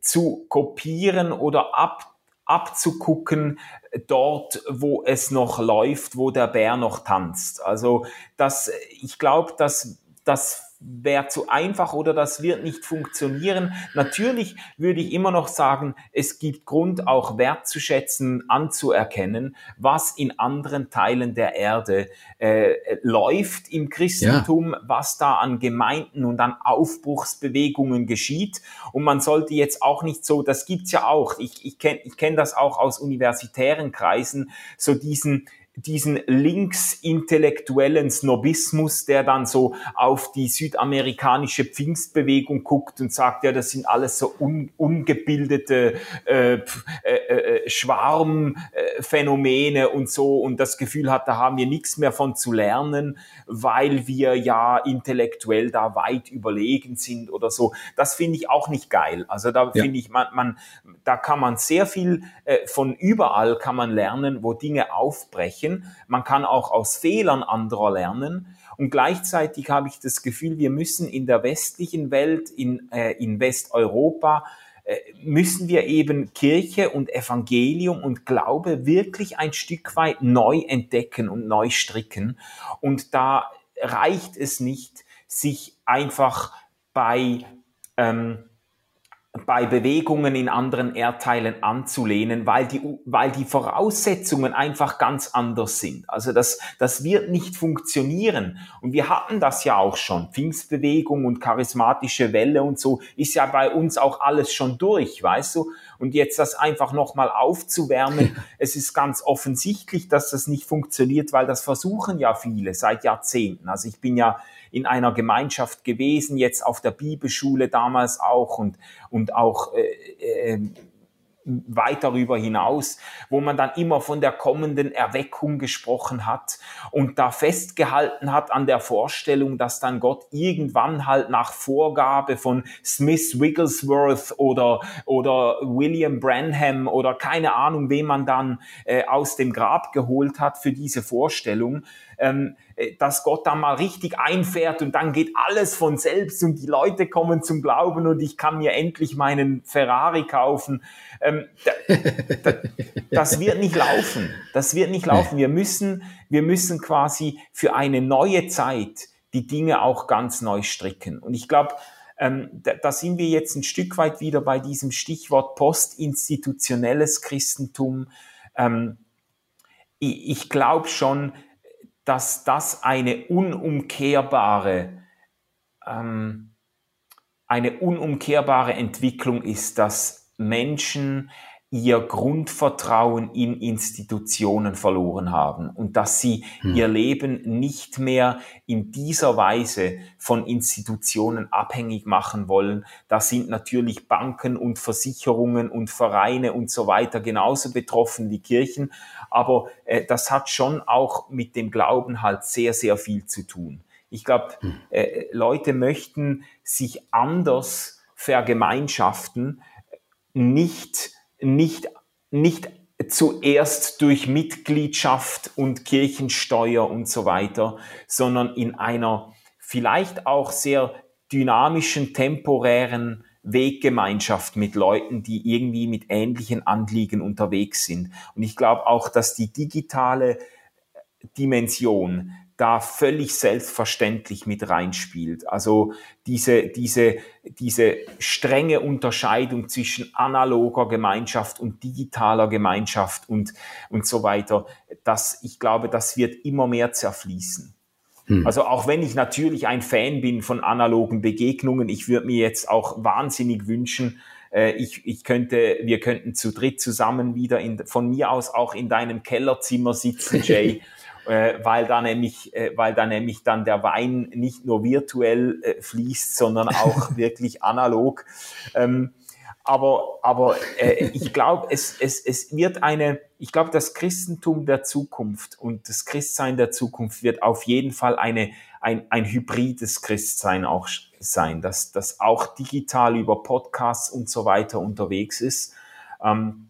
zu kopieren oder ab abzugucken, dort, wo es noch läuft, wo der Bär noch tanzt. Also das, ich glaube, dass das wäre zu einfach oder das wird nicht funktionieren. Natürlich würde ich immer noch sagen, es gibt Grund auch wertzuschätzen, anzuerkennen, was in anderen Teilen der Erde äh, läuft im Christentum, ja. was da an Gemeinden und an Aufbruchsbewegungen geschieht. Und man sollte jetzt auch nicht so, das gibt's ja auch, ich, ich kenne ich kenn das auch aus universitären Kreisen, so diesen diesen linksintellektuellen Snobismus, der dann so auf die südamerikanische Pfingstbewegung guckt und sagt, ja, das sind alles so un, ungebildete äh, äh, äh, Schwarmphänomene und so und das Gefühl hat, da haben wir nichts mehr von zu lernen, weil wir ja intellektuell da weit überlegen sind oder so. Das finde ich auch nicht geil. Also da ja. finde ich, man, man, da kann man sehr viel äh, von überall kann man lernen, wo Dinge aufbrechen sprechen. Man kann auch aus Fehlern anderer lernen. Und gleichzeitig habe ich das Gefühl, wir müssen in der westlichen Welt, in, äh, in Westeuropa, äh, müssen wir eben Kirche und Evangelium und Glaube wirklich ein Stück weit neu entdecken und neu stricken. Und da reicht es nicht, sich einfach bei ähm, bei Bewegungen in anderen Erdteilen anzulehnen, weil die, weil die Voraussetzungen einfach ganz anders sind. Also das, das wird nicht funktionieren. Und wir hatten das ja auch schon. Pfingstbewegung und charismatische Welle und so ist ja bei uns auch alles schon durch, weißt du? Und jetzt das einfach nochmal aufzuwärmen, es ist ganz offensichtlich, dass das nicht funktioniert, weil das versuchen ja viele seit Jahrzehnten. Also ich bin ja in einer Gemeinschaft gewesen, jetzt auf der Bibelschule damals auch und, und auch äh, äh, weit darüber hinaus, wo man dann immer von der kommenden Erweckung gesprochen hat und da festgehalten hat an der Vorstellung, dass dann Gott irgendwann halt nach Vorgabe von Smith Wigglesworth oder, oder William Branham oder keine Ahnung, wem man dann äh, aus dem Grab geholt hat für diese Vorstellung, ähm, äh, dass Gott da mal richtig einfährt und dann geht alles von selbst und die Leute kommen zum Glauben und ich kann mir endlich meinen Ferrari kaufen. Ähm, da, da, das wird nicht laufen. Das wird nicht laufen. Wir müssen, wir müssen quasi für eine neue Zeit die Dinge auch ganz neu stricken. Und ich glaube, ähm, da, da sind wir jetzt ein Stück weit wieder bei diesem Stichwort postinstitutionelles Christentum. Ähm, ich, ich glaube schon, dass das eine unumkehrbare, ähm, eine unumkehrbare Entwicklung ist, dass Menschen ihr Grundvertrauen in Institutionen verloren haben und dass sie hm. ihr Leben nicht mehr in dieser Weise von Institutionen abhängig machen wollen. Da sind natürlich Banken und Versicherungen und Vereine und so weiter genauso betroffen wie Kirchen, aber äh, das hat schon auch mit dem Glauben halt sehr, sehr viel zu tun. Ich glaube, hm. äh, Leute möchten sich anders vergemeinschaften, nicht nicht, nicht zuerst durch Mitgliedschaft und Kirchensteuer und so weiter, sondern in einer vielleicht auch sehr dynamischen, temporären Weggemeinschaft mit Leuten, die irgendwie mit ähnlichen Anliegen unterwegs sind. Und ich glaube auch, dass die digitale Dimension da völlig selbstverständlich mit reinspielt. Also diese, diese, diese strenge Unterscheidung zwischen analoger Gemeinschaft und digitaler Gemeinschaft und, und so weiter, das, ich glaube, das wird immer mehr zerfließen. Hm. Also auch wenn ich natürlich ein Fan bin von analogen Begegnungen, ich würde mir jetzt auch wahnsinnig wünschen, äh, ich, ich könnte, wir könnten zu dritt zusammen wieder in, von mir aus auch in deinem Kellerzimmer sitzen, Jay, äh, weil da nämlich, äh, weil da nämlich dann der Wein nicht nur virtuell äh, fließt, sondern auch wirklich analog. Ähm, aber aber äh, ich glaube, es, es, es wird eine, ich glaube, das Christentum der Zukunft und das Christsein der Zukunft wird auf jeden Fall eine, ein, ein hybrides Christsein auch sein, dass das auch digital über Podcasts und so weiter unterwegs ist. Ähm,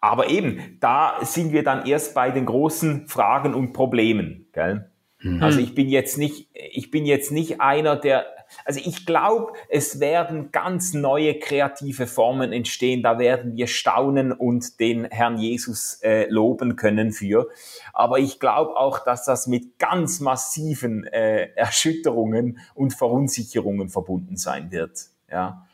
aber eben, da sind wir dann erst bei den großen Fragen und Problemen. Gell? Mhm. Also ich bin jetzt nicht, ich bin jetzt nicht einer, der also ich glaube, es werden ganz neue kreative Formen entstehen. Da werden wir staunen und den Herrn Jesus äh, loben können für. Aber ich glaube auch, dass das mit ganz massiven äh, Erschütterungen und Verunsicherungen verbunden sein wird. Ja.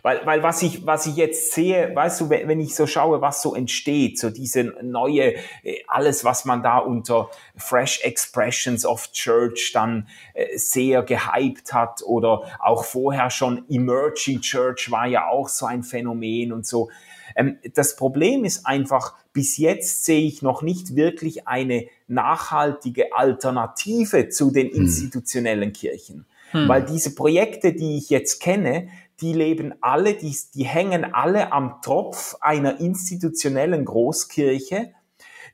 Weil, weil was ich, was ich jetzt sehe, weißt du, wenn ich so schaue, was so entsteht, so diese neue, äh, alles, was man da unter Fresh Expressions of Church dann äh, sehr gehypt hat oder auch vorher schon Emerging Church war ja auch so ein Phänomen und so. Ähm, das Problem ist einfach, bis jetzt sehe ich noch nicht wirklich eine nachhaltige Alternative zu den hm. institutionellen Kirchen. Hm. Weil diese Projekte, die ich jetzt kenne, die leben alle, die, die hängen alle am Tropf einer institutionellen Großkirche,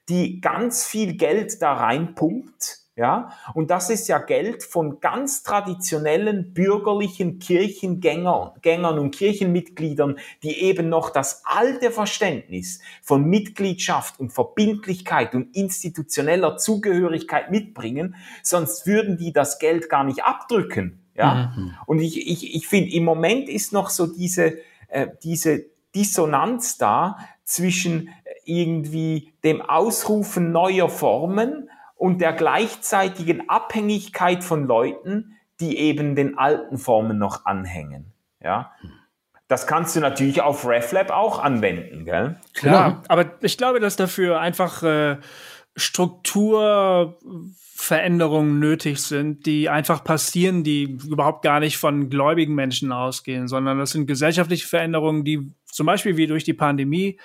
die ganz viel Geld da reinpumpt, ja, und das ist ja Geld von ganz traditionellen bürgerlichen Kirchengängern und Kirchenmitgliedern, die eben noch das alte Verständnis von Mitgliedschaft und Verbindlichkeit und institutioneller Zugehörigkeit mitbringen, sonst würden die das Geld gar nicht abdrücken. Ja? Mhm. Und ich, ich, ich finde, im Moment ist noch so diese, äh, diese Dissonanz da zwischen irgendwie dem Ausrufen neuer Formen und der gleichzeitigen Abhängigkeit von Leuten, die eben den alten Formen noch anhängen. Ja? Das kannst du natürlich auf RefLab auch anwenden, gell? Klar, genau. aber ich glaube, dass dafür einfach äh, Struktur Veränderungen nötig sind, die einfach passieren, die überhaupt gar nicht von gläubigen Menschen ausgehen, sondern das sind gesellschaftliche Veränderungen, die zum Beispiel wie durch die Pandemie,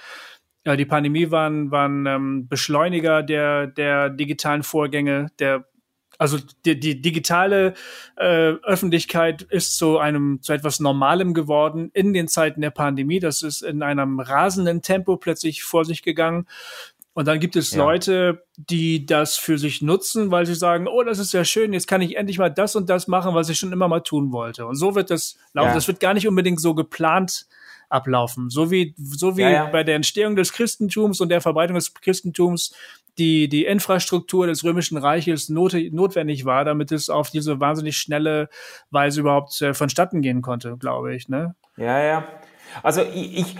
ja, die Pandemie waren, waren ähm, Beschleuniger der, der digitalen Vorgänge, der also die, die digitale äh, Öffentlichkeit ist zu einem zu etwas Normalem geworden in den Zeiten der Pandemie. Das ist in einem rasenden Tempo plötzlich vor sich gegangen. Und dann gibt es ja. Leute, die das für sich nutzen, weil sie sagen, oh, das ist ja schön, jetzt kann ich endlich mal das und das machen, was ich schon immer mal tun wollte. Und so wird das laufen. Ja. Das wird gar nicht unbedingt so geplant ablaufen. So wie, so wie ja, bei der Entstehung des Christentums und der Verbreitung des Christentums die, die Infrastruktur des Römischen Reiches not, notwendig war, damit es auf diese wahnsinnig schnelle Weise überhaupt äh, vonstatten gehen konnte, glaube ich, ne? Ja, ja. Also ich, ich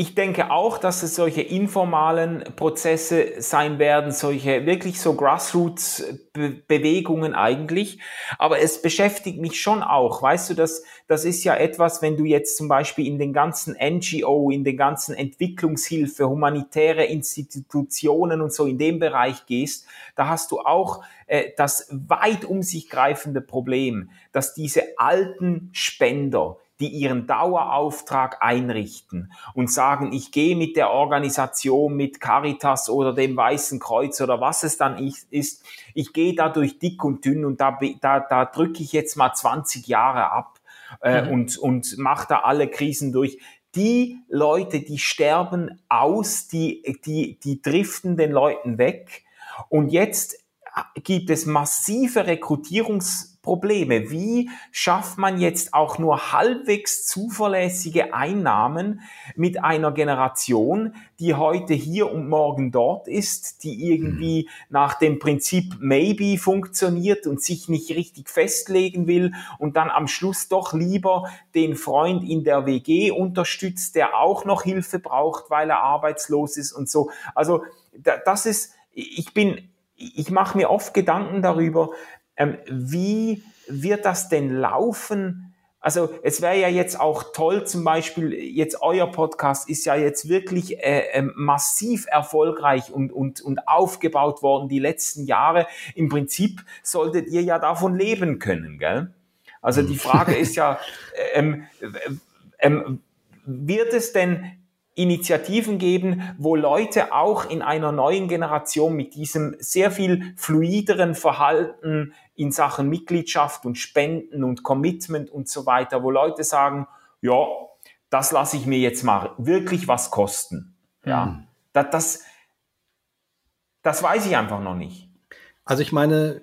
ich denke auch, dass es solche informalen Prozesse sein werden, solche wirklich so Grassroots-Bewegungen eigentlich. Aber es beschäftigt mich schon auch. Weißt du, das, das ist ja etwas, wenn du jetzt zum Beispiel in den ganzen NGO, in den ganzen Entwicklungshilfe, humanitäre Institutionen und so in dem Bereich gehst, da hast du auch äh, das weit um sich greifende Problem, dass diese alten Spender, die ihren Dauerauftrag einrichten und sagen, ich gehe mit der Organisation, mit Caritas oder dem Weißen Kreuz oder was es dann ist, ich gehe da durch dick und dünn und da, da, da drücke ich jetzt mal 20 Jahre ab äh, mhm. und, und mache da alle Krisen durch die Leute, die sterben aus, die, die, die driften den Leuten weg. Und jetzt gibt es massive Rekrutierungsprobleme. Wie schafft man jetzt auch nur halbwegs zuverlässige Einnahmen mit einer Generation, die heute hier und morgen dort ist, die irgendwie mhm. nach dem Prinzip Maybe funktioniert und sich nicht richtig festlegen will und dann am Schluss doch lieber den Freund in der WG unterstützt, der auch noch Hilfe braucht, weil er arbeitslos ist und so. Also das ist, ich bin ich mache mir oft Gedanken darüber, ähm, wie wird das denn laufen? Also es wäre ja jetzt auch toll, zum Beispiel jetzt euer Podcast ist ja jetzt wirklich äh, äh, massiv erfolgreich und, und, und aufgebaut worden die letzten Jahre. Im Prinzip solltet ihr ja davon leben können, gell? Also die Frage ist ja, ähm, ähm, wird es denn Initiativen geben, wo Leute auch in einer neuen Generation mit diesem sehr viel fluideren Verhalten in Sachen Mitgliedschaft und Spenden und Commitment und so weiter, wo Leute sagen, ja, das lasse ich mir jetzt mal wirklich was kosten. Ja, mhm. das, das, das weiß ich einfach noch nicht. Also ich meine,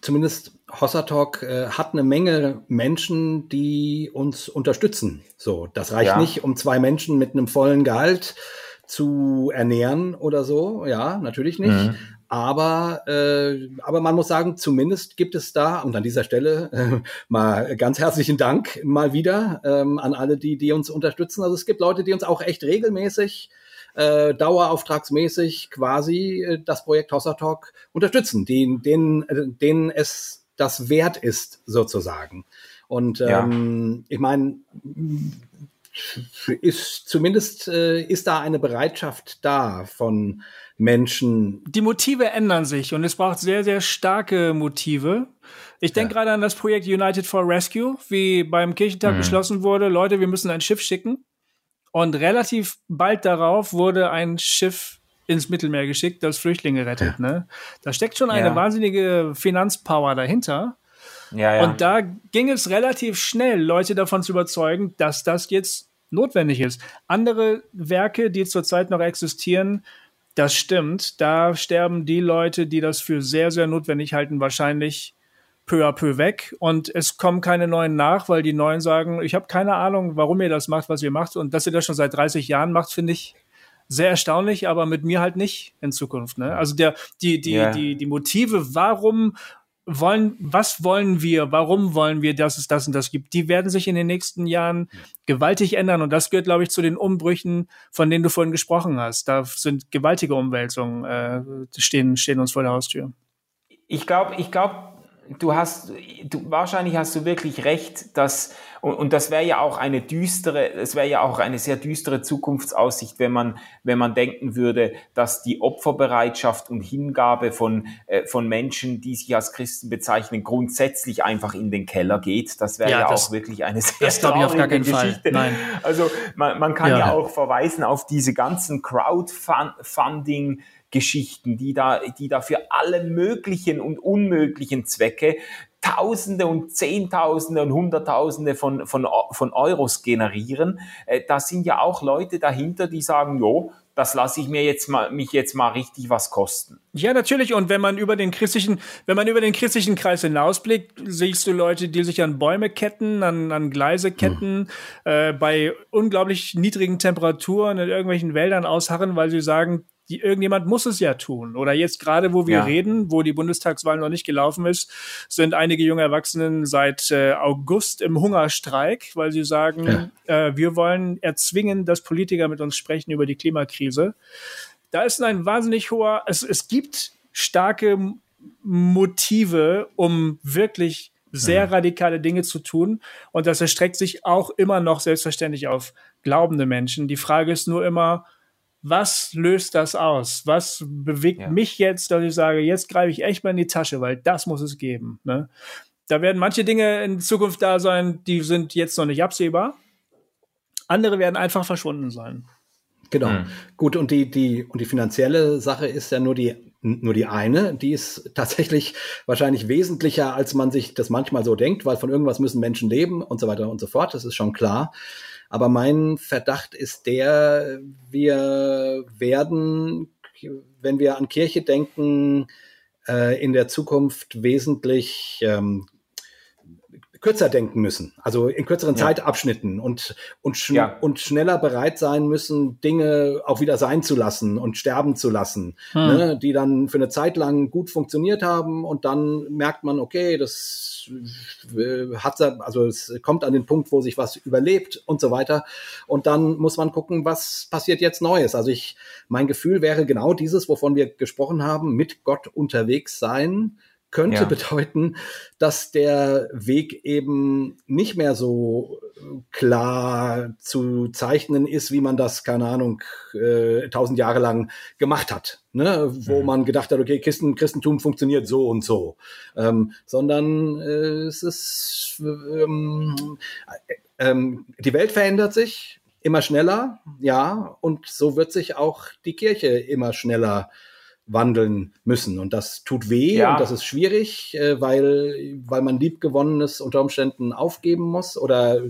zumindest Hossatalk äh, hat eine Menge Menschen, die uns unterstützen. So, das reicht ja. nicht, um zwei Menschen mit einem vollen Gehalt zu ernähren oder so. Ja, natürlich nicht. Mhm. Aber, äh, aber man muss sagen, zumindest gibt es da, und an dieser Stelle äh, mal ganz herzlichen Dank mal wieder ähm, an alle, die, die uns unterstützen. Also es gibt Leute, die uns auch echt regelmäßig äh, dauerauftragsmäßig quasi äh, das Projekt Hossa Talk unterstützen, denen, denen, äh, denen es das wert ist, sozusagen. Und ähm, ja. ich meine, ist zumindest äh, ist da eine Bereitschaft da von Menschen. Die Motive ändern sich und es braucht sehr, sehr starke Motive. Ich denke ja. gerade an das Projekt United for Rescue, wie beim Kirchentag mhm. beschlossen wurde, Leute, wir müssen ein Schiff schicken. Und relativ bald darauf wurde ein Schiff ins Mittelmeer geschickt, das Flüchtlinge rettet. Ja. Ne? Da steckt schon eine ja. wahnsinnige Finanzpower dahinter. Ja. Und da ging es relativ schnell, Leute davon zu überzeugen, dass das jetzt notwendig ist. Andere Werke, die zurzeit noch existieren, das stimmt. Da sterben die Leute, die das für sehr, sehr notwendig halten, wahrscheinlich peu à peu weg und es kommen keine neuen nach, weil die neuen sagen, ich habe keine Ahnung, warum ihr das macht, was ihr macht und dass ihr das schon seit 30 Jahren macht, finde ich sehr erstaunlich, aber mit mir halt nicht in Zukunft. Ne? Also der, die, die, yeah. die, die Motive, warum wollen, was wollen wir, warum wollen wir, dass es das und das gibt, die werden sich in den nächsten Jahren gewaltig ändern. Und das gehört, glaube ich, zu den Umbrüchen, von denen du vorhin gesprochen hast. Da sind gewaltige Umwälzungen, äh, stehen, stehen uns vor der Haustür. Ich glaube, ich glaube, du hast, du, wahrscheinlich hast du wirklich recht, dass, und, und das wäre ja auch eine düstere, es wäre ja auch eine sehr düstere Zukunftsaussicht, wenn man, wenn man denken würde, dass die Opferbereitschaft und Hingabe von, äh, von Menschen, die sich als Christen bezeichnen, grundsätzlich einfach in den Keller geht. Das wäre ja, ja das, auch wirklich eine sehr das traurige auf gar keinen Geschichte. Fall. Nein. Also man, man kann ja. ja auch verweisen auf diese ganzen Crowdfunding- Geschichten, die da, die da für alle möglichen und unmöglichen Zwecke Tausende und Zehntausende und Hunderttausende von, von, von Euros generieren. Äh, da sind ja auch Leute dahinter, die sagen, jo, das lasse ich mir jetzt mal, mich jetzt mal richtig was kosten. Ja, natürlich. Und wenn man über den christlichen, wenn man über den christlichen Kreis hinausblickt, siehst du Leute, die sich an Bäume ketten, an, an Gleise ketten, mhm. äh, bei unglaublich niedrigen Temperaturen in irgendwelchen Wäldern ausharren, weil sie sagen, die, irgendjemand muss es ja tun. Oder jetzt gerade, wo wir ja. reden, wo die Bundestagswahl noch nicht gelaufen ist, sind einige junge Erwachsenen seit äh, August im Hungerstreik, weil sie sagen, ja. äh, wir wollen erzwingen, dass Politiker mit uns sprechen über die Klimakrise. Da ist ein wahnsinnig hoher, es, es gibt starke Motive, um wirklich sehr mhm. radikale Dinge zu tun. Und das erstreckt sich auch immer noch selbstverständlich auf glaubende Menschen. Die Frage ist nur immer, was löst das aus? Was bewegt ja. mich jetzt, dass ich sage, jetzt greife ich echt mal in die Tasche, weil das muss es geben. Ne? Da werden manche Dinge in Zukunft da sein, die sind jetzt noch nicht absehbar. Andere werden einfach verschwunden sein. Genau. Mhm. Gut, und die, die, und die finanzielle Sache ist ja nur die, nur die eine. Die ist tatsächlich wahrscheinlich wesentlicher, als man sich das manchmal so denkt, weil von irgendwas müssen Menschen leben und so weiter und so fort. Das ist schon klar. Aber mein Verdacht ist der, wir werden, wenn wir an Kirche denken, äh, in der Zukunft wesentlich ähm, kürzer denken müssen, also in kürzeren ja. Zeitabschnitten und, und, schn ja. und schneller bereit sein müssen, Dinge auch wieder sein zu lassen und sterben zu lassen, hm. ne, die dann für eine Zeit lang gut funktioniert haben und dann merkt man, okay, das hat, also es kommt an den Punkt, wo sich was überlebt und so weiter. Und dann muss man gucken, was passiert jetzt Neues. Also ich, mein Gefühl wäre genau dieses, wovon wir gesprochen haben, mit Gott unterwegs sein, könnte ja. bedeuten, dass der Weg eben nicht mehr so klar zu zeichnen ist, wie man das, keine Ahnung, äh, tausend Jahre lang gemacht hat, ne? wo mhm. man gedacht hat, okay, Christen, Christentum funktioniert so und so, ähm, sondern äh, es ist, ähm, äh, ähm, die Welt verändert sich immer schneller, ja, und so wird sich auch die Kirche immer schneller wandeln müssen. Und das tut weh ja. und das ist schwierig, äh, weil, weil man Liebgewonnenes unter Umständen aufgeben muss oder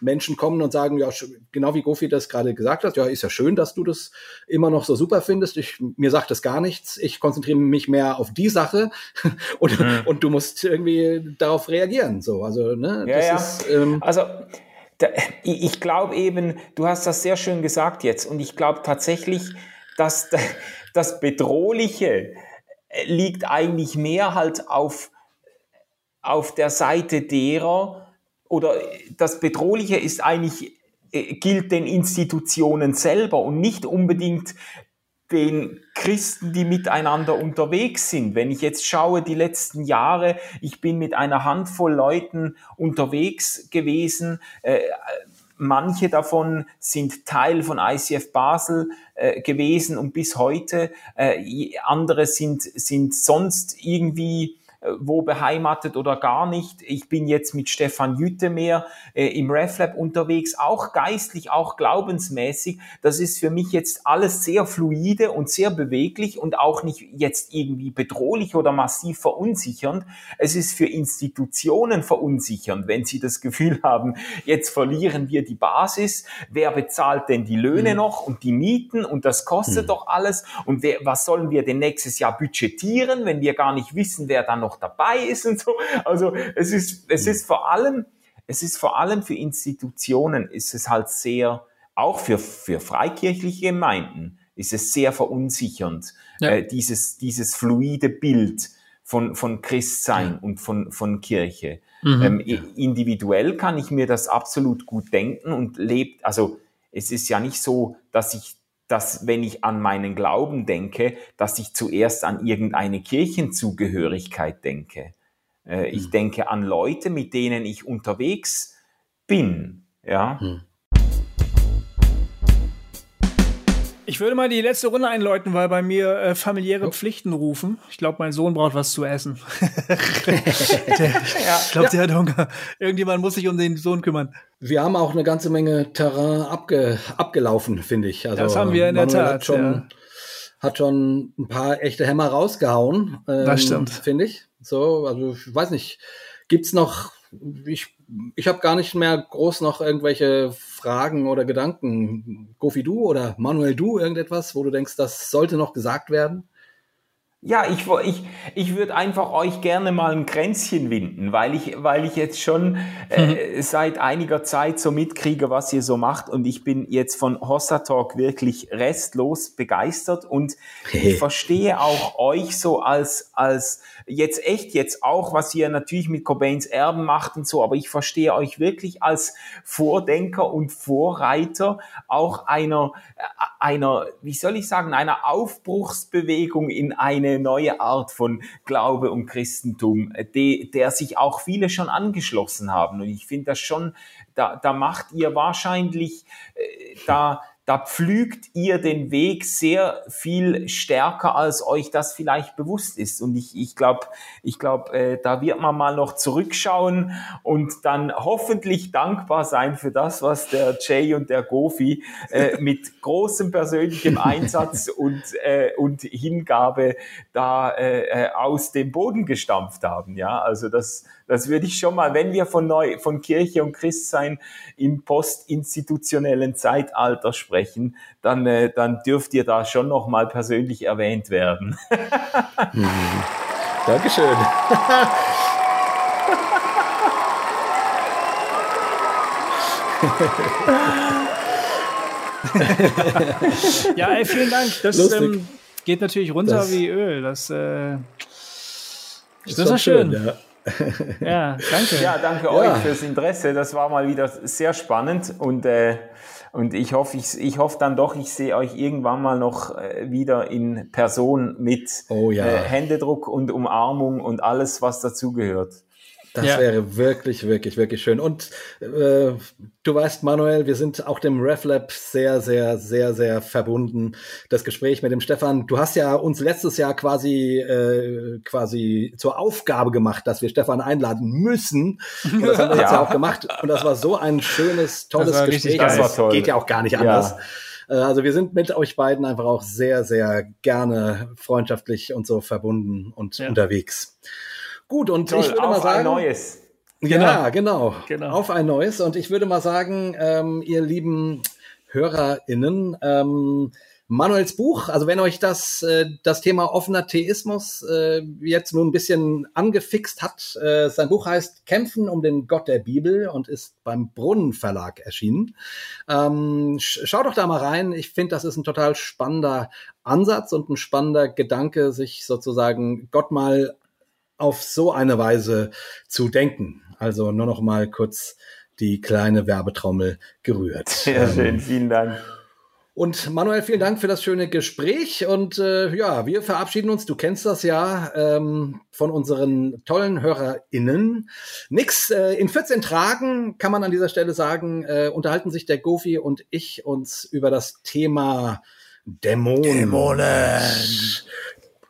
Menschen kommen und sagen, ja, genau wie Gofi das gerade gesagt hat, ja, ist ja schön, dass du das immer noch so super findest. Ich, mir sagt das gar nichts. Ich konzentriere mich mehr auf die Sache und, mhm. und du musst irgendwie darauf reagieren. So, also, ne, ja, das ja. ist, ähm, also, ich glaube eben, du hast das sehr schön gesagt jetzt und ich glaube tatsächlich, dass das Bedrohliche liegt eigentlich mehr halt auf, auf der Seite derer, oder das Bedrohliche ist eigentlich, äh, gilt den Institutionen selber und nicht unbedingt den Christen, die miteinander unterwegs sind. Wenn ich jetzt schaue, die letzten Jahre, ich bin mit einer Handvoll Leuten unterwegs gewesen, äh, Manche davon sind Teil von ICF Basel äh, gewesen und bis heute. Äh, andere sind, sind sonst irgendwie wo beheimatet oder gar nicht. Ich bin jetzt mit Stefan Jüttemeer äh, im RefLab unterwegs, auch geistlich, auch glaubensmäßig. Das ist für mich jetzt alles sehr fluide und sehr beweglich und auch nicht jetzt irgendwie bedrohlich oder massiv verunsichernd. Es ist für Institutionen verunsichernd, wenn sie das Gefühl haben, jetzt verlieren wir die Basis. Wer bezahlt denn die Löhne mhm. noch und die Mieten und das kostet mhm. doch alles? Und wer, was sollen wir denn nächstes Jahr budgetieren, wenn wir gar nicht wissen, wer dann noch noch dabei ist und so. Also es ist, es ist vor allem, es ist vor allem für Institutionen ist es halt sehr, auch für, für freikirchliche Gemeinden ist es sehr verunsichernd, ja. äh, dieses, dieses fluide Bild von, von Christsein ja. und von, von Kirche. Mhm. Ähm, individuell kann ich mir das absolut gut denken und lebt, also es ist ja nicht so, dass ich dass wenn ich an meinen Glauben denke, dass ich zuerst an irgendeine Kirchenzugehörigkeit denke. Äh, ich hm. denke an Leute, mit denen ich unterwegs bin. Ja. Hm. Ich würde mal die letzte Runde einläuten, weil bei mir äh, familiäre oh. Pflichten rufen. Ich glaube, mein Sohn braucht was zu essen. der, ja. Ich glaube, ja. der hat Hunger. Irgendjemand muss sich um den Sohn kümmern. Wir haben auch eine ganze Menge Terrain abge, abgelaufen, finde ich. Also, das haben wir in der Tat. Hat schon, ja. hat schon ein paar echte Hämmer rausgehauen. Ähm, das stimmt. Finde ich. So, also ich weiß nicht. Gibt's noch ich, ich habe gar nicht mehr groß noch irgendwelche Fragen oder Gedanken. Gofi, du oder Manuel, du irgendetwas, wo du denkst, das sollte noch gesagt werden? Ja, ich, ich, ich würde einfach euch gerne mal ein Kränzchen winden, weil ich, weil ich jetzt schon äh, mhm. seit einiger Zeit so mitkriege, was ihr so macht und ich bin jetzt von Hossa Talk wirklich restlos begeistert und ich verstehe auch euch so als, als jetzt echt jetzt auch, was ihr natürlich mit Cobains Erben macht und so, aber ich verstehe euch wirklich als Vordenker und Vorreiter auch einer, äh, einer, wie soll ich sagen, einer Aufbruchsbewegung in eine eine neue Art von Glaube und Christentum, de, der sich auch viele schon angeschlossen haben. Und ich finde das schon, da, da macht ihr wahrscheinlich, äh, da, da pflügt ihr den Weg sehr viel stärker, als euch das vielleicht bewusst ist. Und ich, ich glaube, ich glaube, äh, da wird man mal noch zurückschauen und dann hoffentlich dankbar sein für das, was der Jay und der Gofi äh, mit großem persönlichem Einsatz und, äh, und Hingabe da äh, äh aus dem Boden gestampft haben. Ja, also das, das würde ich schon mal, wenn wir von, neu, von Kirche und Christsein im postinstitutionellen Zeitalter sprechen, dann, äh, dann dürft ihr da schon noch mal persönlich erwähnt werden. hm. Dankeschön. ja, ey, vielen Dank. Das ähm, geht natürlich runter das, wie Öl. Das, äh, das ist, ist schön. schön ja. Ja, danke. Ja, danke ja. euch fürs Interesse. Das war mal wieder sehr spannend und, äh, und ich hoffe, ich, ich hoffe dann doch, ich sehe euch irgendwann mal noch äh, wieder in Person mit oh, ja. äh, Händedruck und Umarmung und alles, was dazugehört. Das ja. wäre wirklich, wirklich, wirklich schön. Und äh, du weißt, Manuel, wir sind auch dem RefLab sehr, sehr, sehr, sehr verbunden. Das Gespräch mit dem Stefan. Du hast ja uns letztes Jahr quasi, äh, quasi zur Aufgabe gemacht, dass wir Stefan einladen müssen. Und das haben wir ja. jetzt ja auch gemacht. Und das war so ein schönes, tolles Gespräch. Das war toll. Geht ja auch gar nicht anders. Ja. Äh, also wir sind mit euch beiden einfach auch sehr, sehr gerne freundschaftlich und so verbunden und ja. unterwegs. Gut, und Toll, ich würde mal sagen. Ein neues. Genau. Ja, genau. genau. Auf ein neues. Und ich würde mal sagen, ähm, ihr lieben HörerInnen, ähm, Manuels Buch. Also wenn euch das, äh, das Thema offener Theismus äh, jetzt nun ein bisschen angefixt hat, äh, sein Buch heißt Kämpfen um den Gott der Bibel und ist beim Brunnen Verlag erschienen. Ähm, schaut doch da mal rein. Ich finde, das ist ein total spannender Ansatz und ein spannender Gedanke, sich sozusagen Gott mal auf so eine Weise zu denken. Also nur noch mal kurz die kleine Werbetrommel gerührt. Sehr schön, ähm, vielen Dank. Und Manuel, vielen Dank für das schöne Gespräch. Und äh, ja, wir verabschieden uns, du kennst das ja, ähm, von unseren tollen HörerInnen. Nix, äh, in 14 Tagen kann man an dieser Stelle sagen, äh, unterhalten sich der Gofi und ich uns über das Thema Dämonen. Dämonen.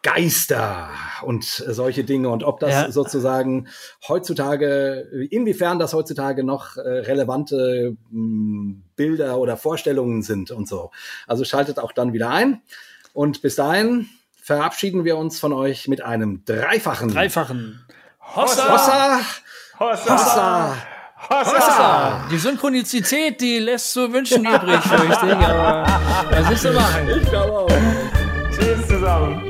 Geister und solche Dinge und ob das ja. sozusagen heutzutage, inwiefern das heutzutage noch äh, relevante hm, Bilder oder Vorstellungen sind und so. Also schaltet auch dann wieder ein und bis dahin verabschieden wir uns von euch mit einem dreifachen. Dreifachen. Hossa! Hossa! Hossa! Hossa! Hossa! Hossa! Die Synchronizität, die lässt so wünschen übrig, fürchte ich, aber das ist immer. Ich glaube auch. Tschüss zusammen.